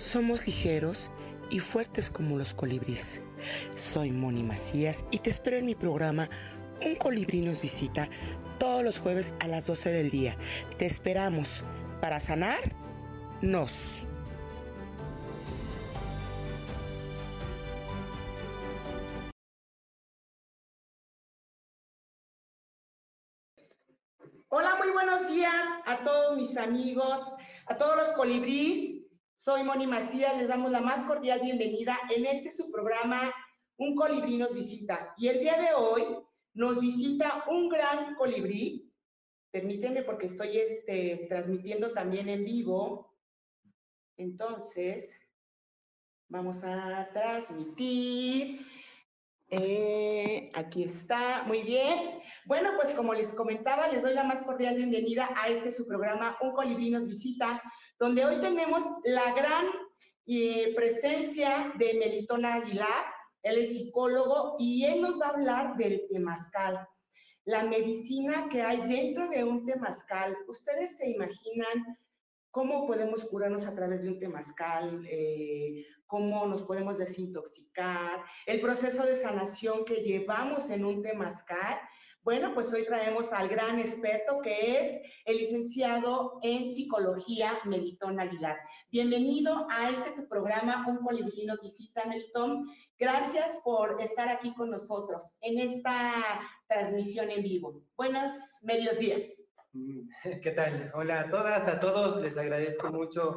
Somos ligeros y fuertes como los colibríes. Soy Moni Macías y te espero en mi programa Un colibrí nos visita todos los jueves a las 12 del día. Te esperamos para sanar nos. Hola, muy buenos días a todos mis amigos, a todos los colibríes. Soy Moni Macías, les damos la más cordial bienvenida en este su programa Un colibrí nos visita. Y el día de hoy nos visita un gran colibrí. Permítanme porque estoy este, transmitiendo también en vivo. Entonces, vamos a transmitir. Eh, aquí está, muy bien. Bueno, pues como les comentaba, les doy la más cordial bienvenida a este su programa, Un colibrí nos visita, donde hoy tenemos la gran eh, presencia de Melitón Aguilar. Él es psicólogo y él nos va a hablar del temazcal, la medicina que hay dentro de un temazcal. ¿Ustedes se imaginan cómo podemos curarnos a través de un temazcal? Eh, cómo nos podemos desintoxicar, el proceso de sanación que llevamos en un temazcal. Bueno, pues hoy traemos al gran experto que es el licenciado en psicología Melitón Aguilar. Bienvenido a este tu programa, Un colibrí nos visita, Melitón. Gracias por estar aquí con nosotros en esta transmisión en vivo. Buenos medios días. Mm, ¿Qué tal? Hola a todas, a todos. Les agradezco mucho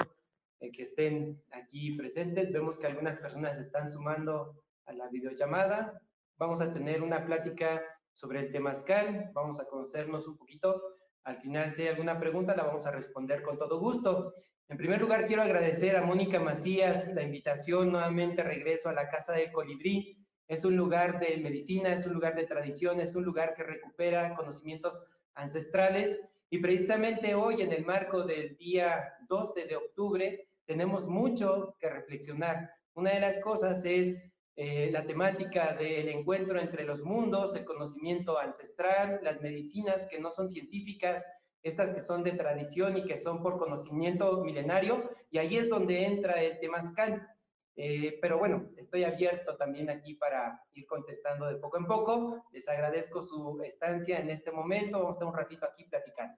eh, que estén aquí presentes. Vemos que algunas personas están sumando a la videollamada. Vamos a tener una plática sobre el temazcal, vamos a conocernos un poquito. Al final, si hay alguna pregunta, la vamos a responder con todo gusto. En primer lugar, quiero agradecer a Mónica Macías la invitación. Nuevamente regreso a la Casa de Colibrí. Es un lugar de medicina, es un lugar de tradición, es un lugar que recupera conocimientos ancestrales. Y precisamente hoy, en el marco del día 12 de octubre, tenemos mucho que reflexionar. Una de las cosas es eh, la temática del encuentro entre los mundos, el conocimiento ancestral, las medicinas que no son científicas, estas que son de tradición y que son por conocimiento milenario, y ahí es donde entra el temazcal. Eh, pero bueno, estoy abierto también aquí para ir contestando de poco en poco. Les agradezco su estancia en este momento. Vamos a estar un ratito aquí platicando.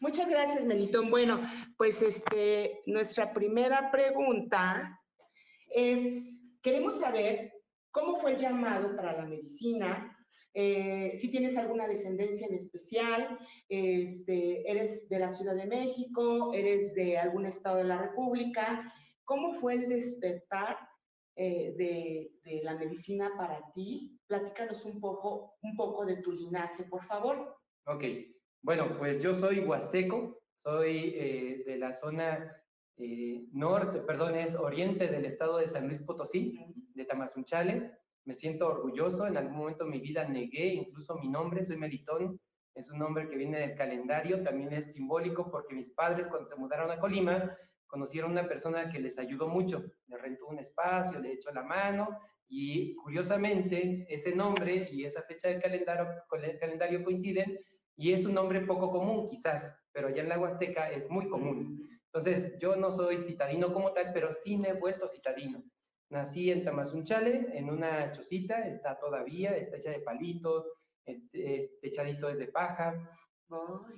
Muchas gracias, Melitón. Bueno, pues este, nuestra primera pregunta es, queremos saber cómo fue el llamado para la medicina, eh, si tienes alguna descendencia en especial, este, eres de la Ciudad de México, eres de algún estado de la República, ¿cómo fue el despertar eh, de, de, la medicina para ti? Platícanos un poco, un poco de tu linaje, por favor. Ok, bueno, pues yo soy huasteco, soy eh, de la zona eh, norte, perdón, es oriente del estado de San Luis Potosí, de Tamazunchale. Me siento orgulloso, en algún momento de mi vida negué incluso mi nombre, soy Melitón, es un nombre que viene del calendario, también es simbólico porque mis padres cuando se mudaron a Colima conocieron a una persona que les ayudó mucho, le rentó un espacio, le echó la mano y curiosamente ese nombre y esa fecha del calendario, calendario coinciden y es un nombre poco común quizás, pero allá en la Huasteca es muy común. Entonces, yo no soy citadino como tal, pero sí me he vuelto citadino. Nací en Tamazunchale, en una chocita, está todavía, está hecha de palitos, techadito es de paja.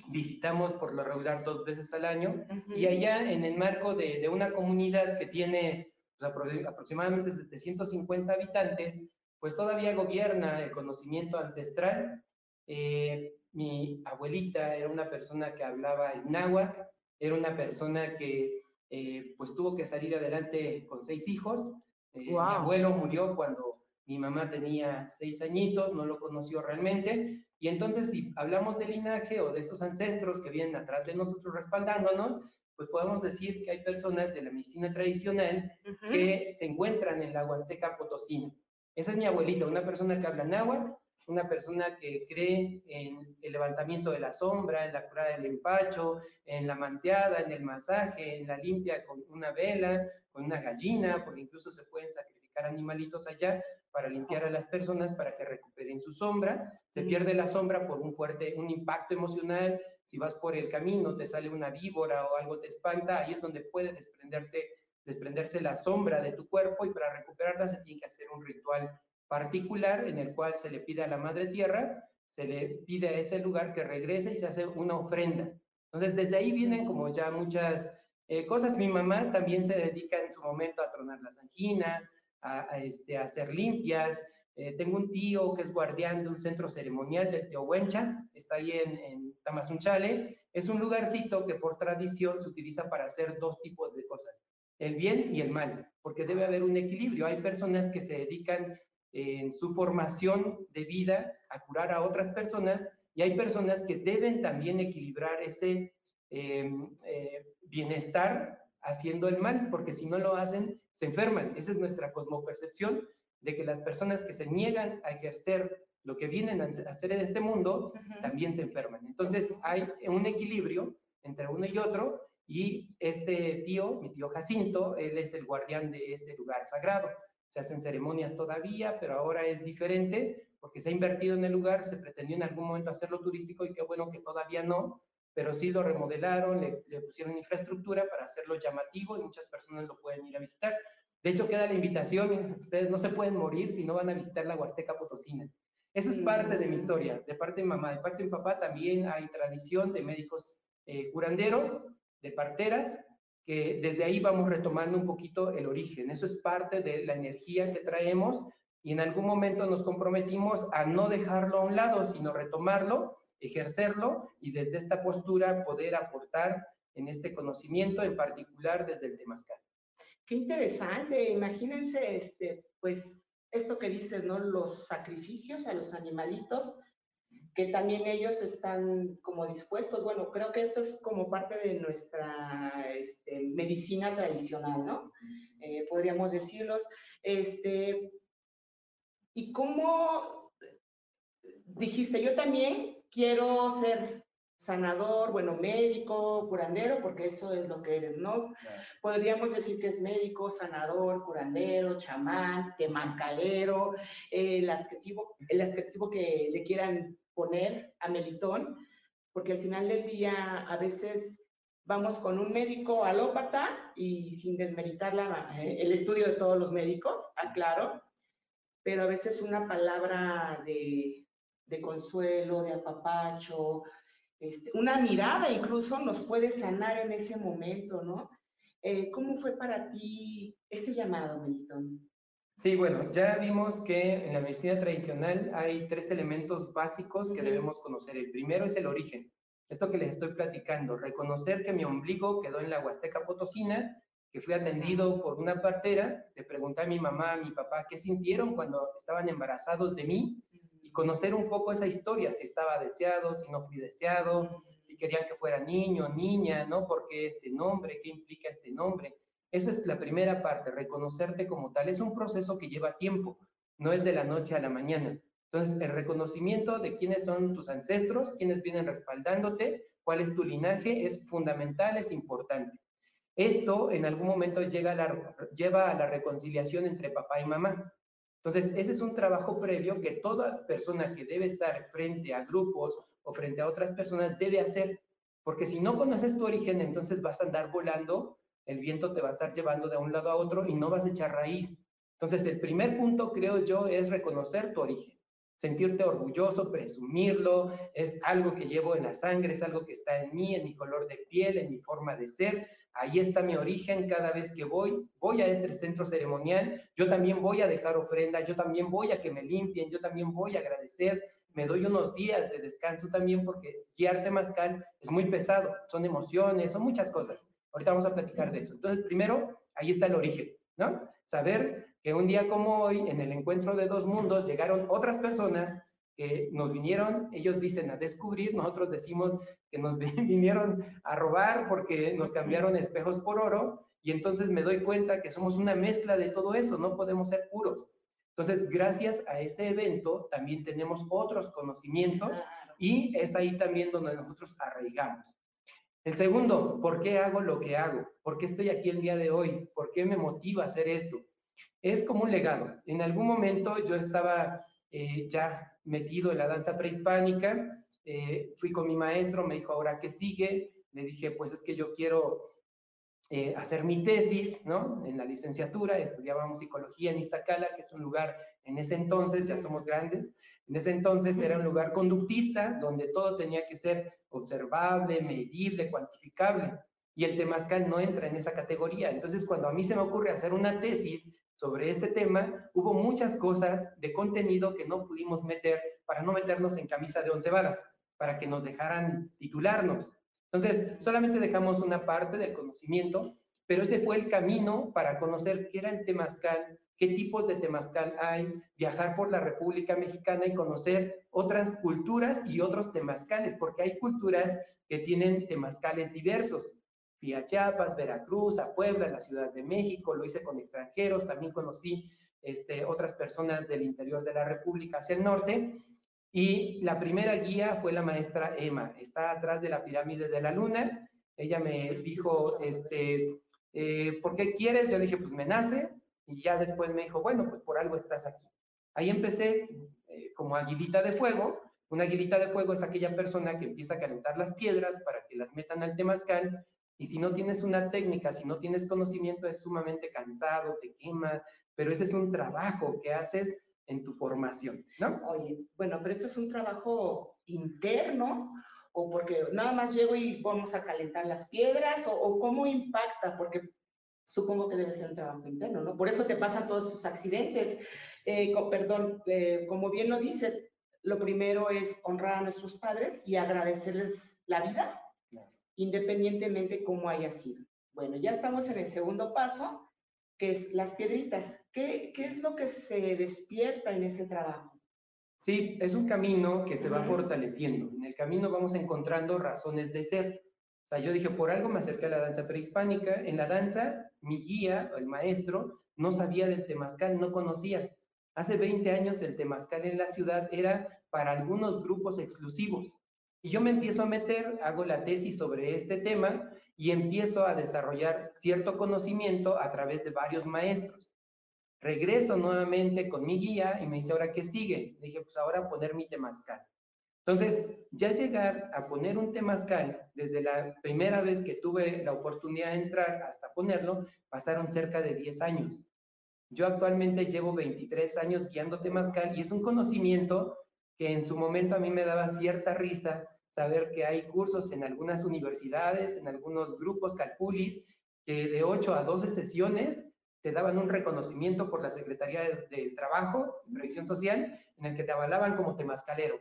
Visitamos por lo regular dos veces al año y allá en el marco de, de una comunidad que tiene pues, aproximadamente 750 habitantes, pues todavía gobierna el conocimiento ancestral. Eh, mi abuelita era una persona que hablaba el náhuatl, era una persona que eh, pues tuvo que salir adelante con seis hijos. Eh, mi abuelo murió cuando mi mamá tenía seis añitos, no lo conoció realmente. Y entonces si hablamos de linaje o de esos ancestros que vienen atrás de nosotros respaldándonos, pues podemos decir que hay personas de la medicina tradicional que se encuentran en la Huasteca Potosina. Esa es mi abuelita, una persona que habla náhuatl, una persona que cree en el levantamiento de la sombra, en la cura del empacho, en la manteada, en el masaje, en la limpia con una vela, con una gallina, porque incluso se pueden sacrificar animalitos allá para limpiar a las personas para que recuperen su sombra. Se pierde la sombra por un fuerte, un impacto emocional. Si vas por el camino, te sale una víbora o algo te espanta, ahí es donde puede desprenderte, desprenderse la sombra de tu cuerpo y para recuperarla se tiene que hacer un ritual particular en el cual se le pide a la Madre Tierra, se le pide a ese lugar que regrese y se hace una ofrenda. Entonces, desde ahí vienen como ya muchas eh, cosas. Mi mamá también se dedica en su momento a tronar las anginas, a, este, a hacer limpias. Eh, tengo un tío que es guardián de un centro ceremonial del Teohuencha, está ahí en, en Tamazunchale. Es un lugarcito que por tradición se utiliza para hacer dos tipos de cosas, el bien y el mal, porque debe haber un equilibrio. Hay personas que se dedican en su formación de vida a curar a otras personas y hay personas que deben también equilibrar ese em, eh, bienestar haciendo el mal, porque si no lo hacen, se enferman. Esa es nuestra cosmopercepción de que las personas que se niegan a ejercer lo que vienen a hacer en este mundo, también se enferman. Entonces hay un equilibrio entre uno y otro y este tío, mi tío Jacinto, él es el guardián de ese lugar sagrado se hacen ceremonias todavía, pero ahora es diferente porque se ha invertido en el lugar, se pretendió en algún momento hacerlo turístico y qué bueno que todavía no, pero sí lo remodelaron, le, pusieron infraestructura para hacerlo llamativo y muchas personas lo pueden ir a visitar. De hecho, queda la invitación, ustedes no se pueden morir si no van a visitar la Huasteca Potosina. Eso es parte de mi historia, de parte de mamá. De parte de mi papá también hay tradición de médicos eh, curanderos, de parteras, que desde ahí vamos retomando un poquito el origen. Eso es parte de la energía que traemos y en algún momento nos comprometimos a no dejarlo a un lado, sino retomarlo, ejercerlo y desde esta postura poder aportar en este conocimiento, en particular desde el temazcal. Qué interesante, imagínense, este, pues esto que dices, ¿no? Los sacrificios a los animalitos que también ellos están como dispuestos. Bueno, creo que esto es como parte de nuestra este, medicina tradicional, ¿no? Eh, podríamos decirlos. Este, ¿Y cómo dijiste, yo también quiero ser sanador, bueno, médico, curandero, porque eso es lo que eres, ¿no? Podríamos decir que es médico, sanador, curandero, chamán, temascalero, el adjetivo, el adjetivo que le quieran poner a Melitón, porque al final del día a veces vamos con un médico alópata y sin desmeritar la, eh, el estudio de todos los médicos, aclaro, pero a veces una palabra de, de consuelo, de apapacho, este, una mirada incluso nos puede sanar en ese momento, ¿no? Eh, ¿Cómo fue para ti ese llamado, Melitón? Sí, bueno, ya vimos que en la medicina tradicional hay tres elementos básicos que debemos conocer. El primero es el origen. Esto que les estoy platicando, reconocer que mi ombligo quedó en la Huasteca Potosina, que fui atendido por una partera, le pregunté a mi mamá, a mi papá, qué sintieron cuando estaban embarazados de mí conocer un poco esa historia, si estaba deseado, si no fui deseado, si querían que fuera niño, niña, ¿no? ¿Por qué este nombre? ¿Qué implica este nombre? Eso es la primera parte, reconocerte como tal. Es un proceso que lleva tiempo, no es de la noche a la mañana. Entonces, el reconocimiento de quiénes son tus ancestros, quiénes vienen respaldándote, cuál es tu linaje, es fundamental, es importante. Esto en algún momento llega lleva a la reconciliación entre papá y mamá. Entonces, ese es un trabajo previo que toda persona que debe estar frente a grupos o frente a otras personas debe hacer, porque si no conoces tu origen, entonces vas a andar volando el viento te va a estar llevando de un lado a otro y no vas a echar raíz. Entonces, el primer punto, creo yo, es reconocer tu origen. Sentirte orgulloso, presumirlo, es algo que llevo en la sangre, es algo que está en mí, en mi color de piel, en mi forma de ser. Ahí está mi origen. Cada vez que voy, voy a este centro ceremonial, yo también voy a dejar ofrenda, yo también voy a que me limpien, yo también voy a agradecer. Me doy unos días de descanso también porque guiarte mascal es muy pesado, son emociones, son muchas cosas. Ahorita vamos a platicar de eso. Entonces, primero, ahí está el origen, ¿no? Saber que un día como hoy, en el encuentro de dos mundos, llegaron otras personas que nos vinieron, ellos dicen a descubrir, nosotros decimos que nos vinieron a robar porque nos cambiaron espejos por oro y entonces me doy cuenta que somos una mezcla de todo eso, no podemos ser puros. Entonces, gracias a ese evento también tenemos otros conocimientos y es ahí también donde nosotros arraigamos. El segundo, ¿por qué hago lo que hago? ¿Por qué estoy aquí el día de hoy? ¿Por qué me motiva a hacer esto? Es como un legado. En algún momento yo estaba eh, ya metido en la danza prehispánica, eh, fui con mi maestro, me dijo, ¿ahora qué sigue? Le dije, pues es que yo quiero eh, hacer mi tesis, ¿no? En la licenciatura, estudiábamos psicología en Iztacala, que es un lugar, en ese entonces, ya somos grandes, en ese entonces era un lugar conductista, donde todo tenía que ser observable, medible, cuantificable, y el temazcal no entra en esa categoría. Entonces, cuando a mí se me ocurre hacer una tesis sobre este tema, hubo muchas cosas de contenido que no pudimos meter para no meternos en camisa de once varas, para que nos dejaran titularnos. Entonces, solamente dejamos una parte del conocimiento, pero ese fue el camino para conocer qué era el temazcal, qué tipos de temazcal hay, viajar por la República Mexicana y conocer otras culturas y otros temazcales, porque hay culturas que tienen temazcales diversos. Fui a Chiapas, Veracruz, a Puebla, la Ciudad de México, lo hice con extranjeros, también conocí este, otras personas del interior de la República hacia el norte, y la primera guía fue la maestra Emma, está atrás de la pirámide de la luna. Ella me dijo, este, eh, ¿por qué quieres? Yo dije, pues me nace. Y ya después me dijo, bueno, pues por algo estás aquí. Ahí empecé eh, como aguilita de fuego. Una aguilita de fuego es aquella persona que empieza a calentar las piedras para que las metan al temazcal. Y si no tienes una técnica, si no tienes conocimiento, es sumamente cansado, te quema, pero ese es un trabajo que haces en tu formación, ¿no? Oye, bueno, pero esto es un trabajo interno o porque nada más llego y vamos a calentar las piedras o, cómo impacta, porque supongo que debe ser un trabajo interno, ¿no? Por eso te pasan todos esos accidentes. Eh, perdón, eh, como bien lo dices, lo primero es honrar a nuestros padres y agradecerles la vida, independientemente cómo haya sido. Bueno, ya estamos en el segundo paso, que es las piedritas. ¿Qué, ¿Qué, es lo que se despierta en ese trabajo? Sí, es un camino que se va fortaleciendo. En el camino vamos encontrando razones de ser. O sea, yo dije, por algo me acerqué a la danza prehispánica. En la danza, mi guía, el maestro, no sabía del temazcal, no conocía. Hace 20 años el temazcal en la ciudad era para algunos grupos exclusivos. Y yo me empiezo a meter, hago la tesis sobre este tema y empiezo a desarrollar cierto conocimiento a través de varios maestros. Regreso nuevamente con mi guía y me dice, ¿ahora qué sigue? dije, pues ahora poner mi temazcal. Entonces, ya llegar a poner un temazcal, desde la primera vez que tuve la oportunidad de entrar hasta ponerlo, pasaron cerca de 10 años. Yo actualmente llevo 23 años guiando temazcal y es un conocimiento que en su momento a mí me daba cierta risa saber que hay cursos en algunas universidades, en algunos grupos calculis, que de 8 a 12 sesiones te daban un reconocimiento por la Secretaría de, Trabajo y Previsión Social, en el que te avalaban como temascalero.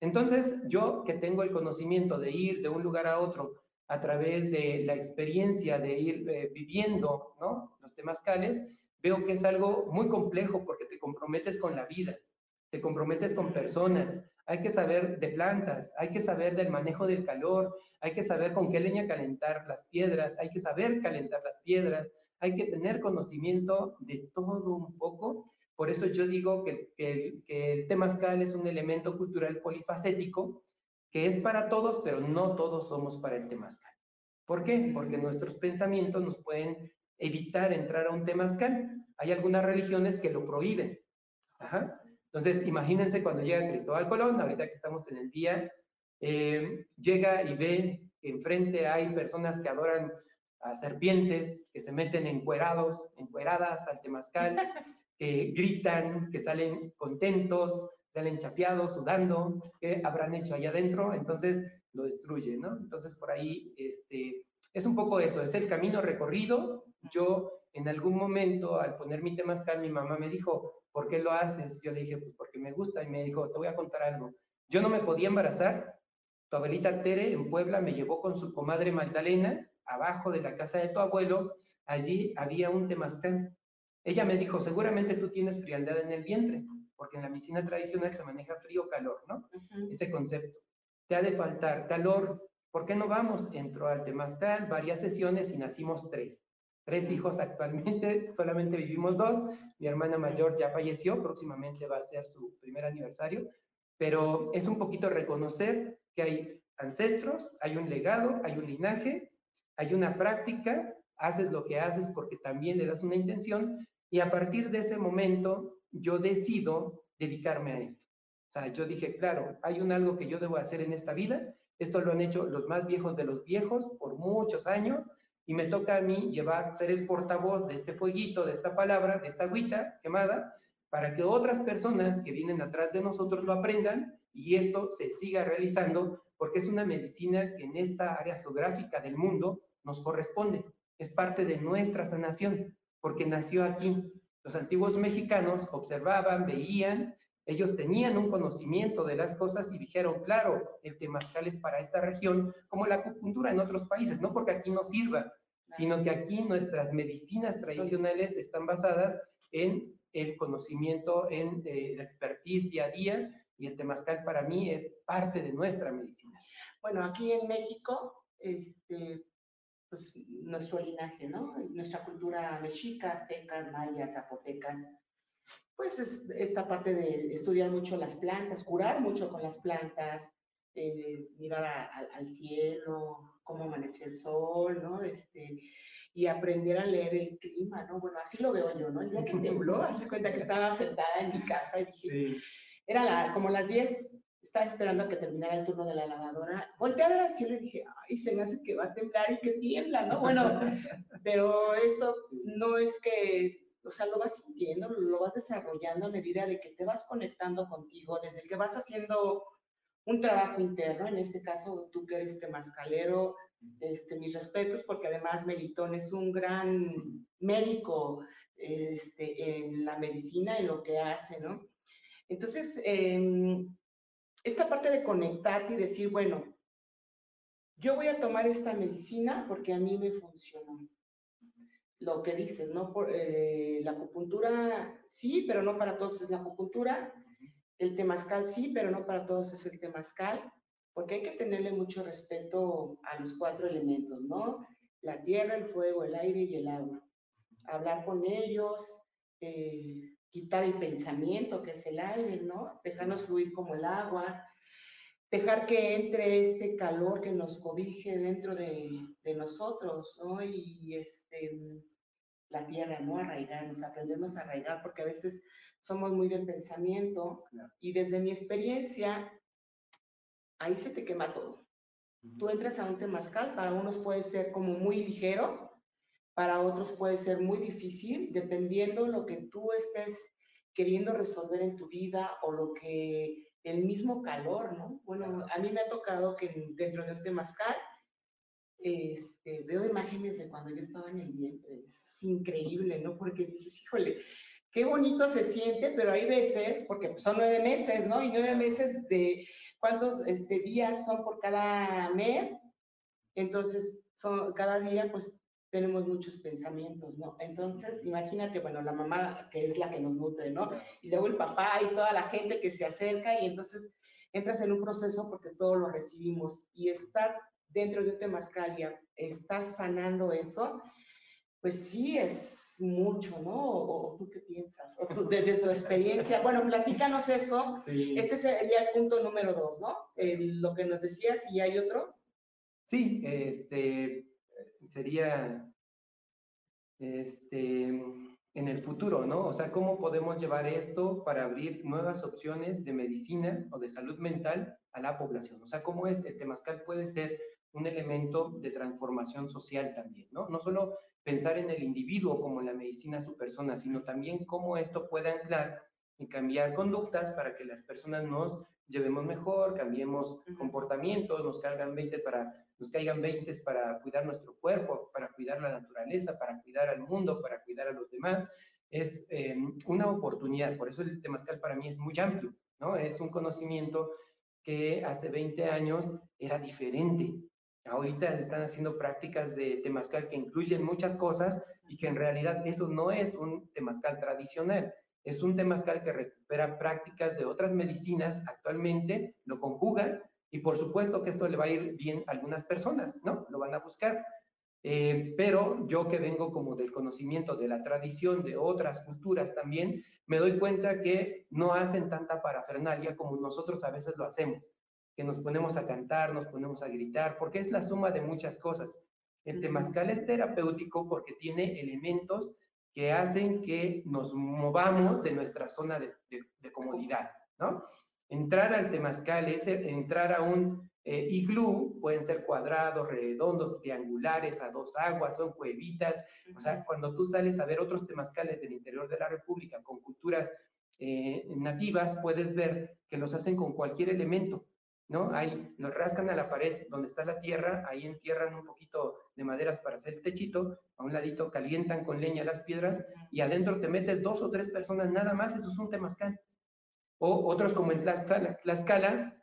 Entonces, yo que tengo el conocimiento de ir de un lugar a otro a través de la experiencia de ir eh, viviendo los temascales, veo que es algo muy complejo porque te comprometes con la vida, te comprometes con personas, hay que saber de plantas, hay que saber del manejo del calor, hay que saber con qué leña calentar las piedras, hay que saber calentar las piedras, hay que tener conocimiento de todo un poco. Por eso yo digo que, que, que el temazcal es un elemento cultural polifacético que es para todos, pero no todos somos para el temazcal. ¿Por qué? Porque nuestros pensamientos nos pueden evitar entrar a un temazcal. Hay algunas religiones que lo prohíben. Ajá. Entonces, imagínense cuando llega Cristóbal Colón, ahorita que estamos en el día, eh, llega y ve que enfrente hay personas que adoran a serpientes, que se meten encuerados, encueradas al temazcal, que gritan, que salen contentos, salen chapeados, sudando, ¿qué habrán hecho allá adentro? Entonces lo destruye, ¿no? Entonces por ahí, este, es un poco eso, es el camino recorrido. Yo en algún momento, al poner mi temazcal, mi mamá me dijo, ¿por qué lo haces? Yo le dije, pues porque me gusta. Y me dijo, te voy a contar algo. Yo no me podía embarazar. Tu abuelita Tere en Puebla me llevó con su comadre Magdalena, abajo de la casa de tu abuelo. Allí había un temazcal. Ella me dijo, seguramente tú tienes frialdad en el vientre, porque en la medicina tradicional se maneja frío-calor, ¿no? Ese concepto. Te ha de faltar calor, ¿por qué no vamos? Entró al Temazcal, varias sesiones y nacimos tres. Tres hijos actualmente, solamente vivimos dos. Mi hermana mayor ya falleció, próximamente va a ser su primer aniversario, pero es un poquito reconocer que hay ancestros, hay un legado, hay un linaje, hay una práctica, haces lo que haces porque también le das una intención y a partir de ese momento yo decido dedicarme a esto. O sea, yo dije, claro, hay un algo que yo debo hacer en esta vida, esto lo han hecho los más viejos de los viejos por muchos años y me toca a mí llevar, ser el portavoz de este fueguito, de esta palabra, de esta agüita quemada, para que otras personas que vienen atrás de nosotros lo aprendan y esto se siga realizando porque es una medicina que en esta área geográfica del mundo nos corresponde, es parte de nuestra sanación, porque nació aquí. Los antiguos mexicanos observaban, veían, ellos tenían un conocimiento de las cosas y dijeron, claro, el temazcal es para esta región, como la acupuntura en otros países, no porque aquí no sirva, sino que aquí nuestras medicinas tradicionales están basadas en el conocimiento, en eh, la expertise día a día, y el temazcal para mí es parte de nuestra medicina. Bueno, aquí en México, este, pues nuestro linaje, ¿no? Nuestra cultura mexica, aztecas, mayas, zapotecas, pues es esta parte de estudiar mucho las plantas, curar mucho con las plantas, eh, mirar al cielo, cómo amaneció el sol, ¿no? Este, y aprender a leer el clima, ¿no? Bueno, así lo veo yo, ¿no? El día que tembló, hace cuenta que estaba sentada en mi casa y dije, era como las 10, estaba esperando a que terminara el turno de la lavadora, volteé a ver al cielo y dije, ay, se me hace que va a temblar y que tiembla, ¿no? Bueno, pero esto no es que o sea, lo vas sintiendo, lo vas desarrollando a medida de que te vas conectando contigo, desde que vas haciendo un trabajo interno, en este caso tú que eres temascalero, este, mis respetos, porque además Melitón es un gran médico este, en la medicina, en lo que hace, ¿no? Entonces, em, esta parte de conectarte y decir, bueno, yo voy a tomar esta medicina porque a mí me funcionó lo que dices, ¿no? Por, eh, la acupuntura sí, pero no para todos es la acupuntura. El temazcal sí, pero no para todos es el temazcal, porque hay que tenerle mucho respeto a los cuatro elementos, ¿no? La tierra, el fuego, el aire y el agua. Hablar con ellos, eh, quitar el pensamiento, que es el aire, ¿no? Dejarnos fluir como el agua, dejar que entre este calor que nos cobije dentro de, de nosotros, ¿no? Y este, la tierra, ¿no? Arraigarnos, aprendemos a arraigar, porque a veces somos muy del pensamiento y desde mi experiencia, ahí se te quema todo. Tú entras a un temazcal, para unos puede ser como muy ligero, para otros puede ser muy difícil, dependiendo lo que tú estés queriendo resolver en tu vida o lo que el mismo calor, ¿no? Bueno, a mí me ha tocado que dentro de un temazcal este, veo imágenes de cuando yo estaba en el vientre, es increíble, ¿no? Porque dices, híjole, qué bonito se siente, pero hay veces, porque son nueve meses, ¿no? Y nueve meses de cuántos este, días son por cada mes, entonces son, cada día pues tenemos muchos pensamientos, ¿no? Entonces, imagínate, bueno, la mamá que es la que nos nutre, ¿no? Y luego el papá y toda la gente que se acerca y entonces entras en un proceso porque todo lo recibimos y estar dentro de un temazcal y estar sanando eso, pues sí es mucho, ¿no? ¿O, tú qué piensas? ¿O tú, desde tu experiencia? Bueno, platícanos eso. Este sería el punto número dos, ¿no? lo que nos decías, ¿y hay otro? Sí, este, sería, este, en el futuro, ¿no? O sea, ¿cómo podemos llevar esto para abrir nuevas opciones de medicina o de salud mental a la población? O sea, ¿cómo es, el temazcal puede ser un elemento de transformación social también, ¿no? No solo pensar en el individuo como en la medicina su persona, sino también cómo esto puede anclar y cambiar conductas para que las personas nos llevemos mejor, cambiemos comportamientos, nos caigan 20 para nos caigan 20 para cuidar nuestro cuerpo, para cuidar la naturaleza, para cuidar al mundo, para cuidar a los demás. Es em, una oportunidad, por eso el temazcal para mí es muy amplio, ¿no? Es un conocimiento que hace 20 años era diferente, Ahorita se están haciendo prácticas de temazcal que incluyen muchas cosas y que en realidad eso no es un temazcal tradicional. Es un temazcal que recupera prácticas de otras medicinas actualmente, lo conjugan Y por supuesto que esto le va a ir bien a algunas personas, ¿no? Lo van a buscar. Eh, pero yo que vengo como del conocimiento de la tradición de otras culturas también, me doy cuenta que no hacen tanta parafernalia como nosotros a veces lo hacemos, que nos ponemos a cantar, nos ponemos a gritar, porque es la suma de muchas cosas. El temazcal es terapéutico porque tiene elementos que hacen que nos movamos de nuestra zona de, de comodidad, ¿no? Entrar al temazcal es entrar a un eh, iglú pueden ser cuadrados, redondos, triangulares, a dos aguas, son cuevitas. O sea, cuando tú sales a ver otros temazcales del interior de la República con culturas eh, nativas, puedes ver que los hacen con cualquier elemento, ¿no? Ahí los rascan a la pared donde está la tierra, ahí entierran un poquito de maderas para hacer el techito, a un ladito calientan con leña las piedras y adentro te metes dos o tres personas nada más, eso es un temazcal. O otros como en Tlaxcala, Tlaxcala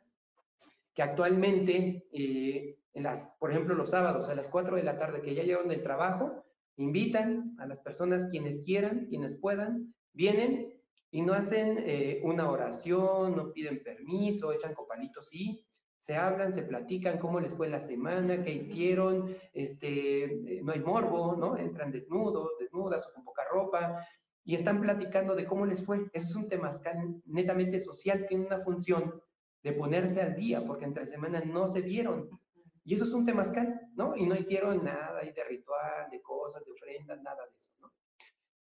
que actualmente, eh, en las, por ejemplo, los sábados a las 4 de la tarde que ya llegan del trabajo, invitan a las personas quienes quieran, quienes puedan, vienen y no hacen eh, una oración, no piden permiso, echan copalitos y se hablan, se platican cómo les fue la semana, qué hicieron, este, eh, no hay morbo, ¿no? Entran desnudos, desnudas con poca ropa y están platicando de cómo les fue. Eso es un tema netamente social, tiene una función de ponerse al día, porque entre semanas no se vieron. Y eso es un temazcal, ¿no? Y no hicieron nada de ritual, de cosas, de ofrendas, nada de eso, ¿no?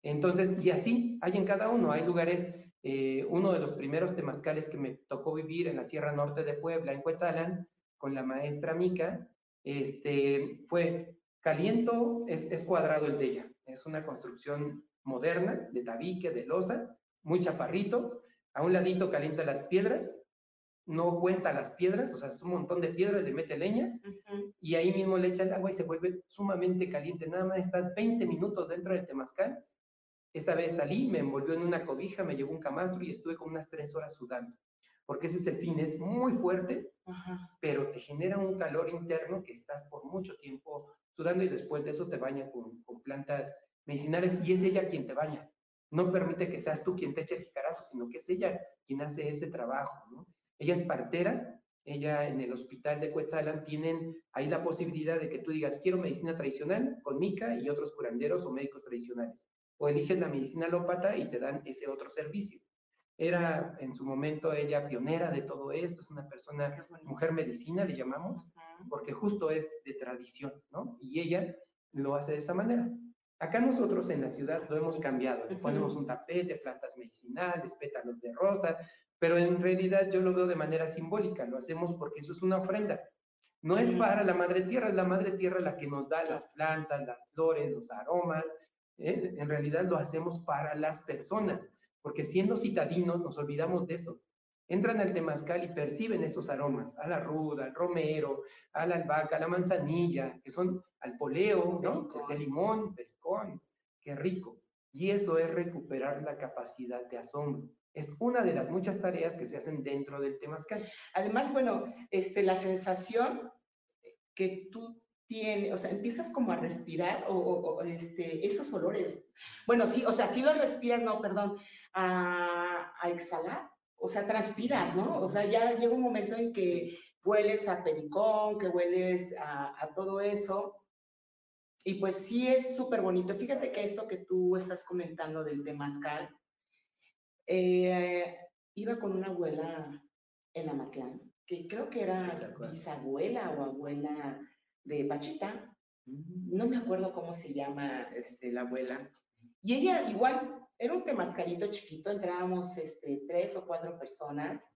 Entonces, y así hay en cada uno. Hay lugares, eh, uno de los primeros temazcales que me tocó vivir en la Sierra Norte de Puebla, en Cuetzalan, con la maestra Mica, este, fue caliento, es, es cuadrado el de ella. Es una construcción moderna, de tabique, de losa, muy chaparrito. A un ladito calienta las piedras no cuenta las piedras, o sea, es un montón de piedras, le mete leña y ahí mismo le echa el agua y se vuelve sumamente caliente. Nada más estás 20 minutos dentro del temazcal. Esa vez salí, me envolvió en una cobija, me llevó un camastro y estuve como unas tres horas sudando. Porque ese es el fin, es muy fuerte, pero te genera un calor interno que estás por mucho tiempo sudando y después de eso te baña con, con plantas medicinales y es ella quien te baña. No permite que seas tú quien te eche el jicarazo, sino que es ella quien hace ese trabajo, ¿no? Ella es partera, ella en el hospital de Cuetzalan tienen ahí la posibilidad de que tú digas, quiero medicina tradicional con Mica y otros curanderos o médicos tradicionales. O eliges la medicina alópata y te dan ese otro servicio. Era en su momento ella pionera de todo esto, es una persona, mujer medicina le llamamos, porque justo es de tradición, ¿no? Y ella lo hace de esa manera. Acá nosotros en la ciudad lo hemos cambiado, le ponemos un tapete, plantas medicinales, pétalos de rosa, pero en realidad yo lo veo de manera simbólica, lo hacemos porque eso es una ofrenda. No es para la madre tierra, es la madre tierra la que nos da las plantas, las flores, los aromas. ¿eh? En realidad lo hacemos para las personas, porque siendo citadinos nos olvidamos de eso. Entran al temazcal y perciben esos aromas, a la ruda, al romero, a la albahaca, a la manzanilla, que son al poleo, ¿no? De limón, qué rico. Y eso es recuperar la capacidad de asombro. Es una de las muchas tareas que se hacen dentro del temazcal. Además, bueno, este, la sensación que tú tienes, o sea, empiezas como a respirar o, este, esos olores. Bueno, sí, o sea, sí los respiras, no, perdón, a, exhalar, o sea, transpiras, ¿no? O sea, ya llega un momento en que hueles a pericón, que hueles a, a todo eso. Y pues sí es súper bonito. Fíjate que esto que tú estás comentando del temazcal, eh, iba con una abuela en Amatlán, que creo que era bisabuela o abuela de Pachita. Mm. No me acuerdo cómo se llama este, la abuela. Y ella igual, era un temascalito chiquito, entrábamos este, tres o cuatro personas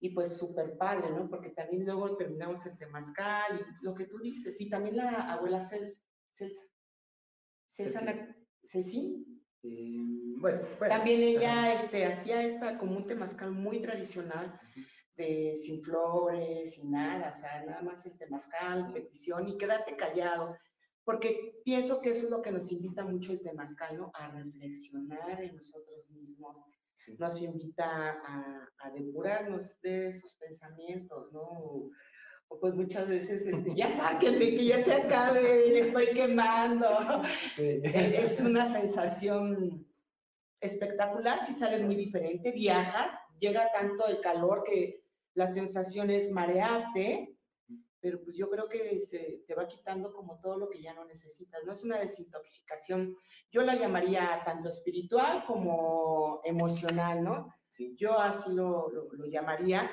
y pues súper padre, ¿no? Porque también luego terminamos el temazcal y lo que tú dices, y también la abuela Celsa, Celsa, Celsa, bueno, También ella este, hacía esta como un temazcal muy tradicional, de sin flores, sin nada, o sea, nada más el temazcal, petición y quédate callado, porque pienso que eso es lo que nos invita mucho el temazcal, ¿no? A reflexionar en nosotros mismos, nos invita a, a, depurarnos de esos pensamientos, ¿no? Pues muchas veces, este, ya sáquenme, que ya se acabe, me estoy quemando. Es una sensación espectacular, si sales muy diferente, viajas, llega tanto el calor que la sensación es marearte, pero pues yo creo que se te va quitando como todo lo que ya no necesitas, no es una desintoxicación, yo la llamaría tanto espiritual como emocional, ¿no? Sí. Yo así lo, lo, llamaría.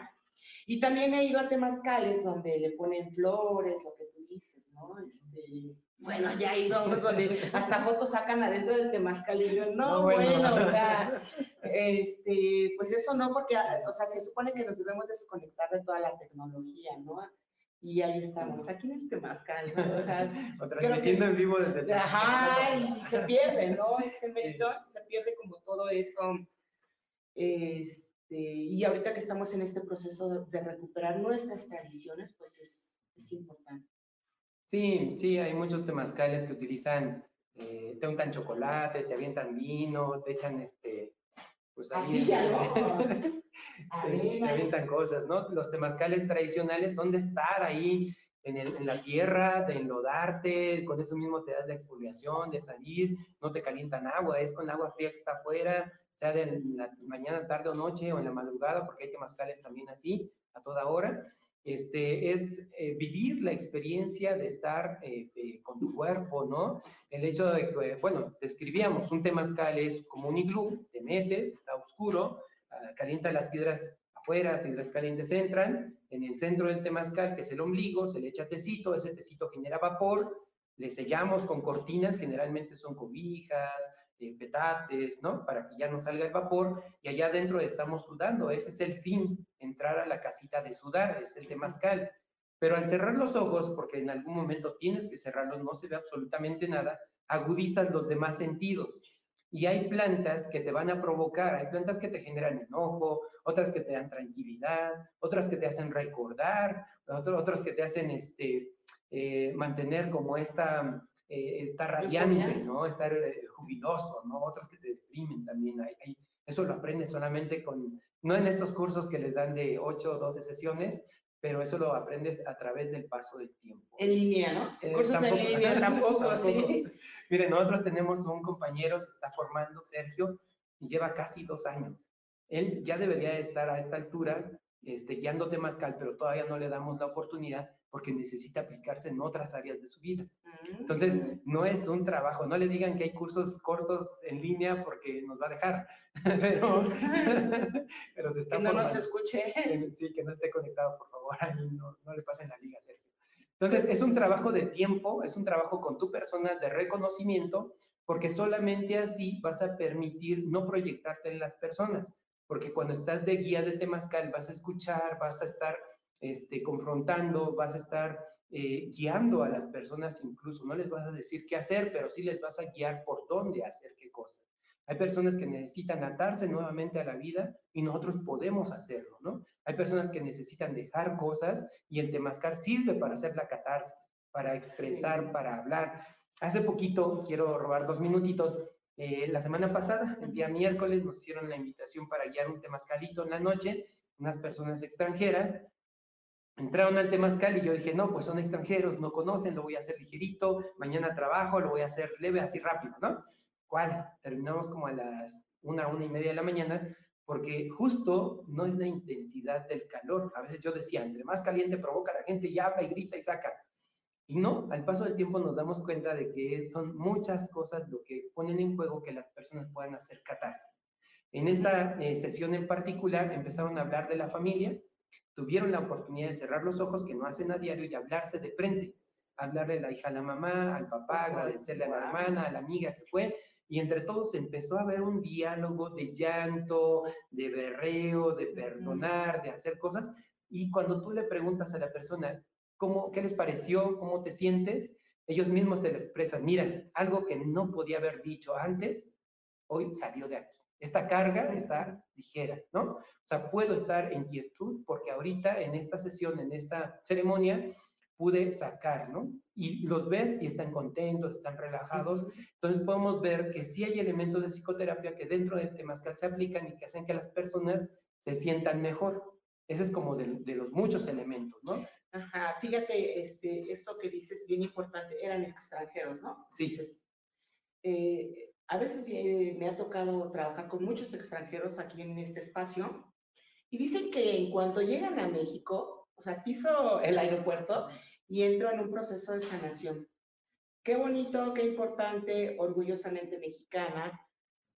Y también he ido a temazcales donde le ponen flores, lo que tú dices, ¿no? Este, bueno, ya he ido donde hasta fotos sacan adentro del temazcal y yo, no, bueno. o sea, este, pues eso no, porque, o sea, se supone que nos debemos desconectar de toda la tecnología, ¿no? Y ahí estamos, aquí en el Temazcal, ¿no? O sea, creo que, en vivo desde el Ajá, y se pierde, ¿no? Este mérito, se pierde como todo eso. Este, y ahorita que estamos en este proceso de, recuperar nuestras tradiciones, pues es, es, importante. Sí, sí, hay muchos temazcales que utilizan, eh, te untan chocolate, te avientan vino, te echan este, pues ahí. Así ya no. te, avientan cosas, ¿no? Los temazcales tradicionales son de estar ahí en, el, en, la tierra, de enlodarte, con eso mismo te das la exfoliación, de salir, no te calientan agua, es con agua fría que está afuera, sea de la mañana, tarde o noche o en la madrugada, porque hay temazcales también así, a toda hora. Este, es eh, vivir la experiencia de estar eh, eh, con tu cuerpo, ¿no? El hecho de que, bueno, describíamos, un temazcal es como un iglú, te metes, está oscuro, uh, calienta las piedras afuera, piedras calientes entran, en el centro del temazcal, que es el ombligo, se le echa tecito, ese tecito genera vapor, le sellamos con cortinas, generalmente son cobijas, petates, ¿no? Para que ya no salga el vapor y allá adentro estamos sudando. Ese es el fin, entrar a la casita de sudar, es el temazcal. Pero al cerrar los ojos, porque en algún momento tienes que cerrarlos, no se ve absolutamente nada, agudizas los demás sentidos. Y hay plantas que te van a provocar, hay plantas que te generan enojo, otras que te dan tranquilidad, otras que te hacen recordar, otras que te hacen este, eh, mantener como esta eh, estar radiante, ¿no? Estar eh, jubiloso, ¿no? Otros que te deprimen también. Hay, eso lo aprendes solamente con, no en estos cursos que les dan de 8 o 12 sesiones, pero eso lo aprendes a través del paso del tiempo. En línea, ¿no? Eh, cursos en línea tampoco, sí. Miren, nosotros tenemos un compañero, se está formando, Sergio, y lleva casi dos años. Él ya debería estar a esta altura este, guiando cal, pero todavía no le damos la oportunidad porque necesita aplicarse en otras áreas de su vida. Entonces, mm. no es un trabajo, no le digan que hay cursos cortos en línea porque nos va a dejar, pero, pero se está... Que no nos escuche. Sí, que no esté conectado, por favor, no, no le pasen la liga, Sergio. Entonces, es un trabajo de tiempo, es un trabajo con tu persona de reconocimiento, porque solamente así vas a permitir no proyectarte en las personas, porque cuando estás de guía de Temascal vas a escuchar, vas a estar este, confrontando, vas a estar eh, guiando a las personas incluso, no les vas a decir qué hacer, pero sí les vas a guiar por dónde hacer qué cosas. Hay personas que necesitan atarse nuevamente a la vida y nosotros podemos hacerlo, ¿no? Hay personas que necesitan dejar cosas y el temascar sirve para hacer la catarsis, para expresar, para hablar. Hace poquito, quiero robar dos minutitos, eh, la semana pasada, el día miércoles, nos hicieron la invitación para guiar un temascalito en la noche, unas personas extranjeras, entraron al Temazcal y yo dije, no, pues son extranjeros, no conocen, lo voy a hacer ligerito, mañana trabajo, lo voy a hacer leve, así rápido, ¿no? ¿Cuál? Terminamos como a las una, una y media de la mañana, porque justo no es la intensidad del calor. A veces yo decía, entre más caliente provoca la gente y y grita y saca. Y no, al paso del tiempo nos damos cuenta de que son muchas cosas lo que ponen en juego que las personas puedan hacer catarsis. En esta eh, sesión en particular empezaron a hablar de la familia, tuvieron la oportunidad de cerrar los ojos, que no hacen a diario, y hablarse de frente. Hablarle a la hija a la mamá, al papá, agradecerle a la hermana, a la amiga que fue, y entre todos empezó a haber un diálogo de llanto, de berreo, de perdonar, de hacer cosas. Y cuando tú le preguntas a la persona, ¿cómo, ¿qué les pareció? ¿Cómo te sientes? Ellos mismos te lo expresan. Mira, algo que no podía haber dicho antes, hoy salió de aquí. Esta carga está ligera, ¿no? O sea, puedo estar en quietud porque ahorita en esta sesión, en esta ceremonia, pude sacar, ¿no? Y los ves y están contentos, están relajados. Entonces podemos ver que sí hay elementos de psicoterapia que dentro del temazcal se aplican y que hacen que las personas se sientan mejor. Ese es como de, los muchos elementos, ¿no? Ajá, fíjate, este, esto que dices bien importante, eran extranjeros, ¿no? Sí. Dices, eh, a veces me ha tocado trabajar con muchos extranjeros aquí en este espacio Y dicen que en cuanto llegan a México, o sea, piso el aeropuerto y entro en un proceso de sanación. Qué bonito, qué importante, orgullosamente mexicana.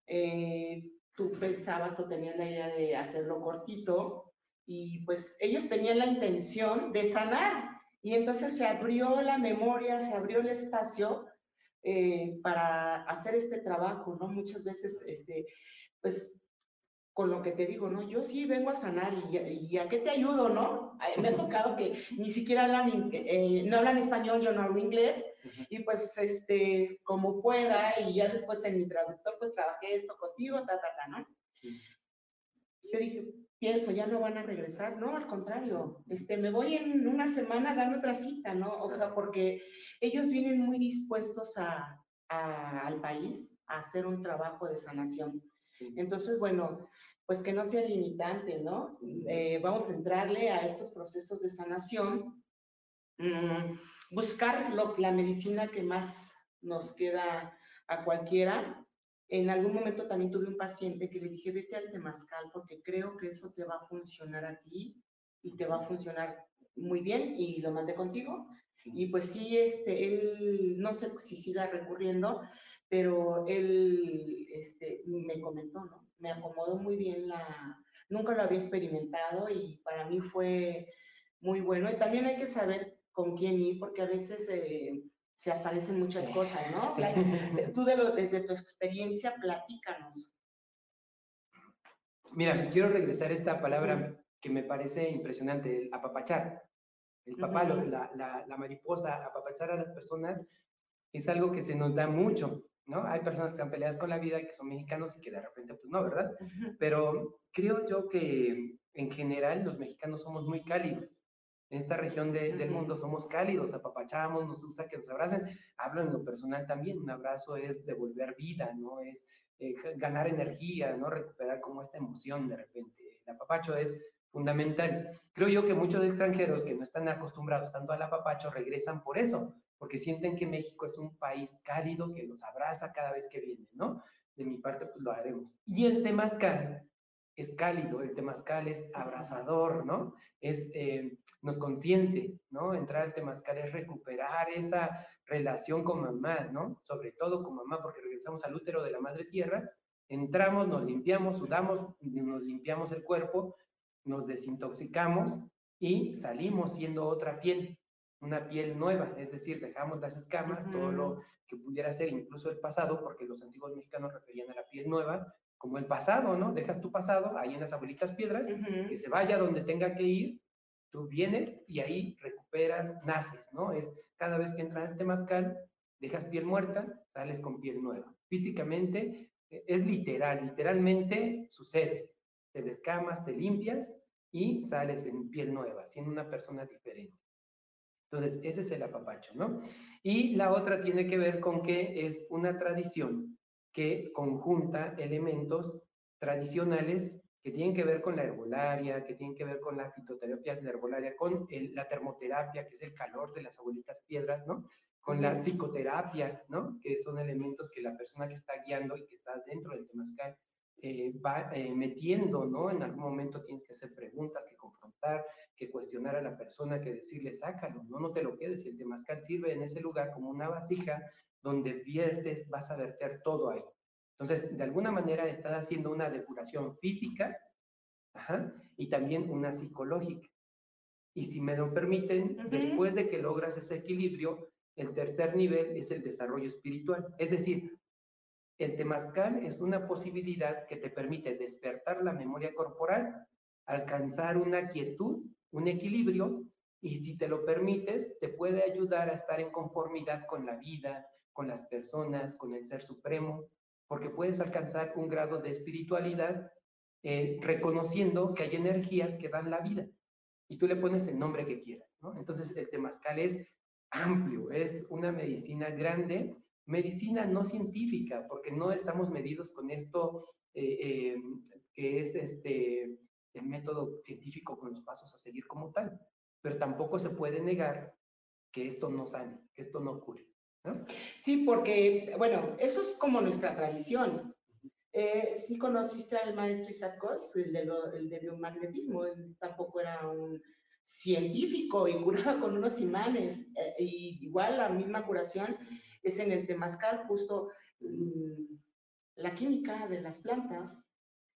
Eh, tú pensabas o tenías la idea de hacerlo cortito y pues ellos tenían la intención de sanar y entonces se abrió la memoria, se abrió el espacio eh, para hacer este trabajo, ¿no? Muchas veces, este, pues con lo que te digo, ¿no? Yo sí vengo a sanar y, y a qué te ayudo, ¿no? Me ha tocado que ni siquiera hablan, eh, no hablan español, yo no hablo inglés, y pues, este, como pueda, y ya después en mi traductor, pues trabajé esto contigo, ta, ta, ta, ¿no? Yo dije, pienso, ya no van a regresar, no, al contrario, este, me voy en una semana a dar otra cita, ¿no? O sea, porque ellos vienen muy dispuestos a, al país a hacer un trabajo de sanación. Entonces, bueno, pues que no sea limitante, ¿no? Eh, vamos a entrarle a estos procesos de sanación, mm, buscar lo, la medicina que más nos queda a cualquiera. En algún momento también tuve un paciente que le dije, vete al temazcal porque creo que eso te va a funcionar a ti y te va a funcionar muy bien y lo mandé contigo. Y pues sí, este, él, no sé si siga recurriendo, pero él este, me comentó, ¿no? Me acomodó muy bien la, nunca lo había experimentado y para mí fue muy bueno. Y también hay que saber con quién ir, porque a veces eh, se aparecen muchas cosas, ¿no? Tú de, lo, de, tu experiencia, platícanos. Mira, quiero regresar a esta palabra que me parece impresionante, el apapachar. El papalo, la, la, la mariposa, apapachar a las personas es algo que se nos da mucho. ¿no? Hay personas que están peleadas con la vida, que son mexicanos y que de repente, pues no, ¿verdad? Pero creo yo que en general los mexicanos somos muy cálidos. En esta región del mundo somos cálidos, apapachamos, nos gusta que nos abracen. Hablo en lo personal también, un abrazo es devolver vida, ¿no? Es eh, ganar energía, ¿no? Recuperar como esta emoción de repente. El apapacho es fundamental. Creo yo que muchos extranjeros que no están acostumbrados tanto al apapacho regresan por eso, porque sienten que México es un país cálido que los abraza cada vez que vienen, ¿no? De mi parte, pues lo haremos. Y el temazcal es cálido, el temazcal es abrazador, ¿no? Es, eh, nos consiente, ¿no? Entrar al temazcal es recuperar esa relación con mamá, ¿no? Sobre todo con mamá, porque regresamos al útero de la madre tierra, entramos, nos limpiamos, sudamos, nos limpiamos el cuerpo, nos desintoxicamos y salimos siendo otra piel, una piel nueva, es decir, dejamos las escamas, todo lo que pudiera ser incluso el pasado, porque los antiguos mexicanos referían a la piel nueva como el pasado, ¿no? Dejas tu pasado ahí en las abuelitas piedras, que se vaya donde tenga que ir, tú vienes y ahí recuperas, naces, ¿no? Es cada vez que entras en el temazcal, dejas piel muerta, sales con piel nueva. Físicamente e, es literal, literalmente sucede. Te descamas, te limpias y sales en piel nueva, siendo una persona diferente. Entonces, ese es el apapacho, ¿no? Y la otra tiene que ver con que es una tradición que conjunta elementos tradicionales que tienen que ver con la herbolaria, que tienen que ver con la fitoterapia de la herbolaria, con la termoterapia, que es el calor de las abuelitas piedras, ¿no? Con la psicoterapia, ¿no? Que son elementos que la persona que está guiando y que está dentro del temazcal eh, va eh, metiendo, ¿no? En algún momento tienes que hacer preguntas, que confrontar, que cuestionar a la persona, que decirle, sácalo, no, no te lo quedes. Y el temazcal sirve en ese lugar como una vasija donde viertes, vas a verter todo ahí. Entonces, de alguna manera estás haciendo una depuración física y también una psicológica. Y si me lo permiten, después de que logras ese equilibrio, el tercer nivel es el desarrollo espiritual. Es decir, el temazcal es una posibilidad que te permite despertar la memoria corporal, alcanzar una quietud, un equilibrio, y si te lo permites, te puede ayudar a estar en conformidad con la vida, con las personas, con el Ser Supremo, porque puedes alcanzar un grado de espiritualidad eh, reconociendo que hay energías que dan la vida y tú le pones el nombre que quieras. Entonces el temazcal es amplio, es una medicina grande medicina no científica, porque no estamos medidos con esto eh, eh, que es este, el método científico con los pasos a seguir como tal. Pero tampoco se puede negar que esto no sane, que esto no Sí, porque, bueno, eso es como nuestra tradición. Eh, sí conociste al maestro Isaac Goetz, el de, lo, el de biomagnetismo, él tampoco era un científico y curaba con unos imanes, eh, y igual la misma curación es en el temazcal, justo mm, la química de las plantas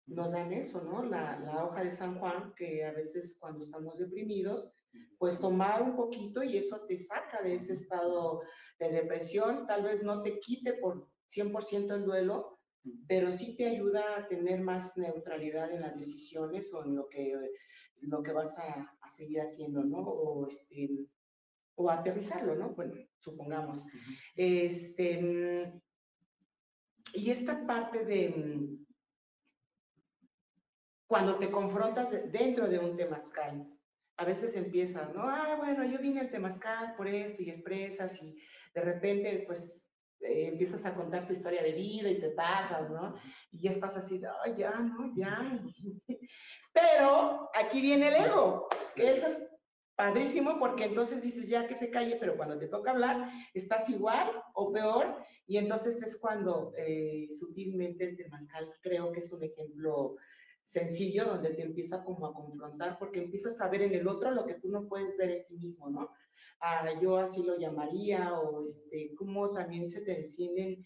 nos dan eso, ¿no? La, la, hoja de San Juan, que a veces cuando estamos deprimidos, pues tomar un poquito y eso te saca de ese estado de depresión, tal vez no te quite por 100% el duelo, pero sí te ayuda a tener más neutralidad en las decisiones o en lo que, lo que vas a, a seguir haciendo, ¿no? O, este, o aterrizarlo, ¿no? Bueno, supongamos. Este, y esta parte de cuando te confrontas dentro de un temazcal, a veces empiezas, ¿no? Ah, bueno, yo vine al temazcal por esto y expresas y de repente, pues, eh, empiezas a contar tu historia de vida y te tardas, ¿no? Y ya estás así, ay, ya, no, ya. Pero aquí viene el ego, que eso es padrísimo porque entonces dices ya que se calle, pero cuando te toca hablar estás igual o peor y entonces es cuando eh, sutilmente el temazcal creo que es un ejemplo sencillo donde te empieza como a confrontar porque empiezas a ver en el otro lo que tú no puedes ver en ti mismo, ¿no? Ah, yo así lo llamaría o este, cómo también se te encienden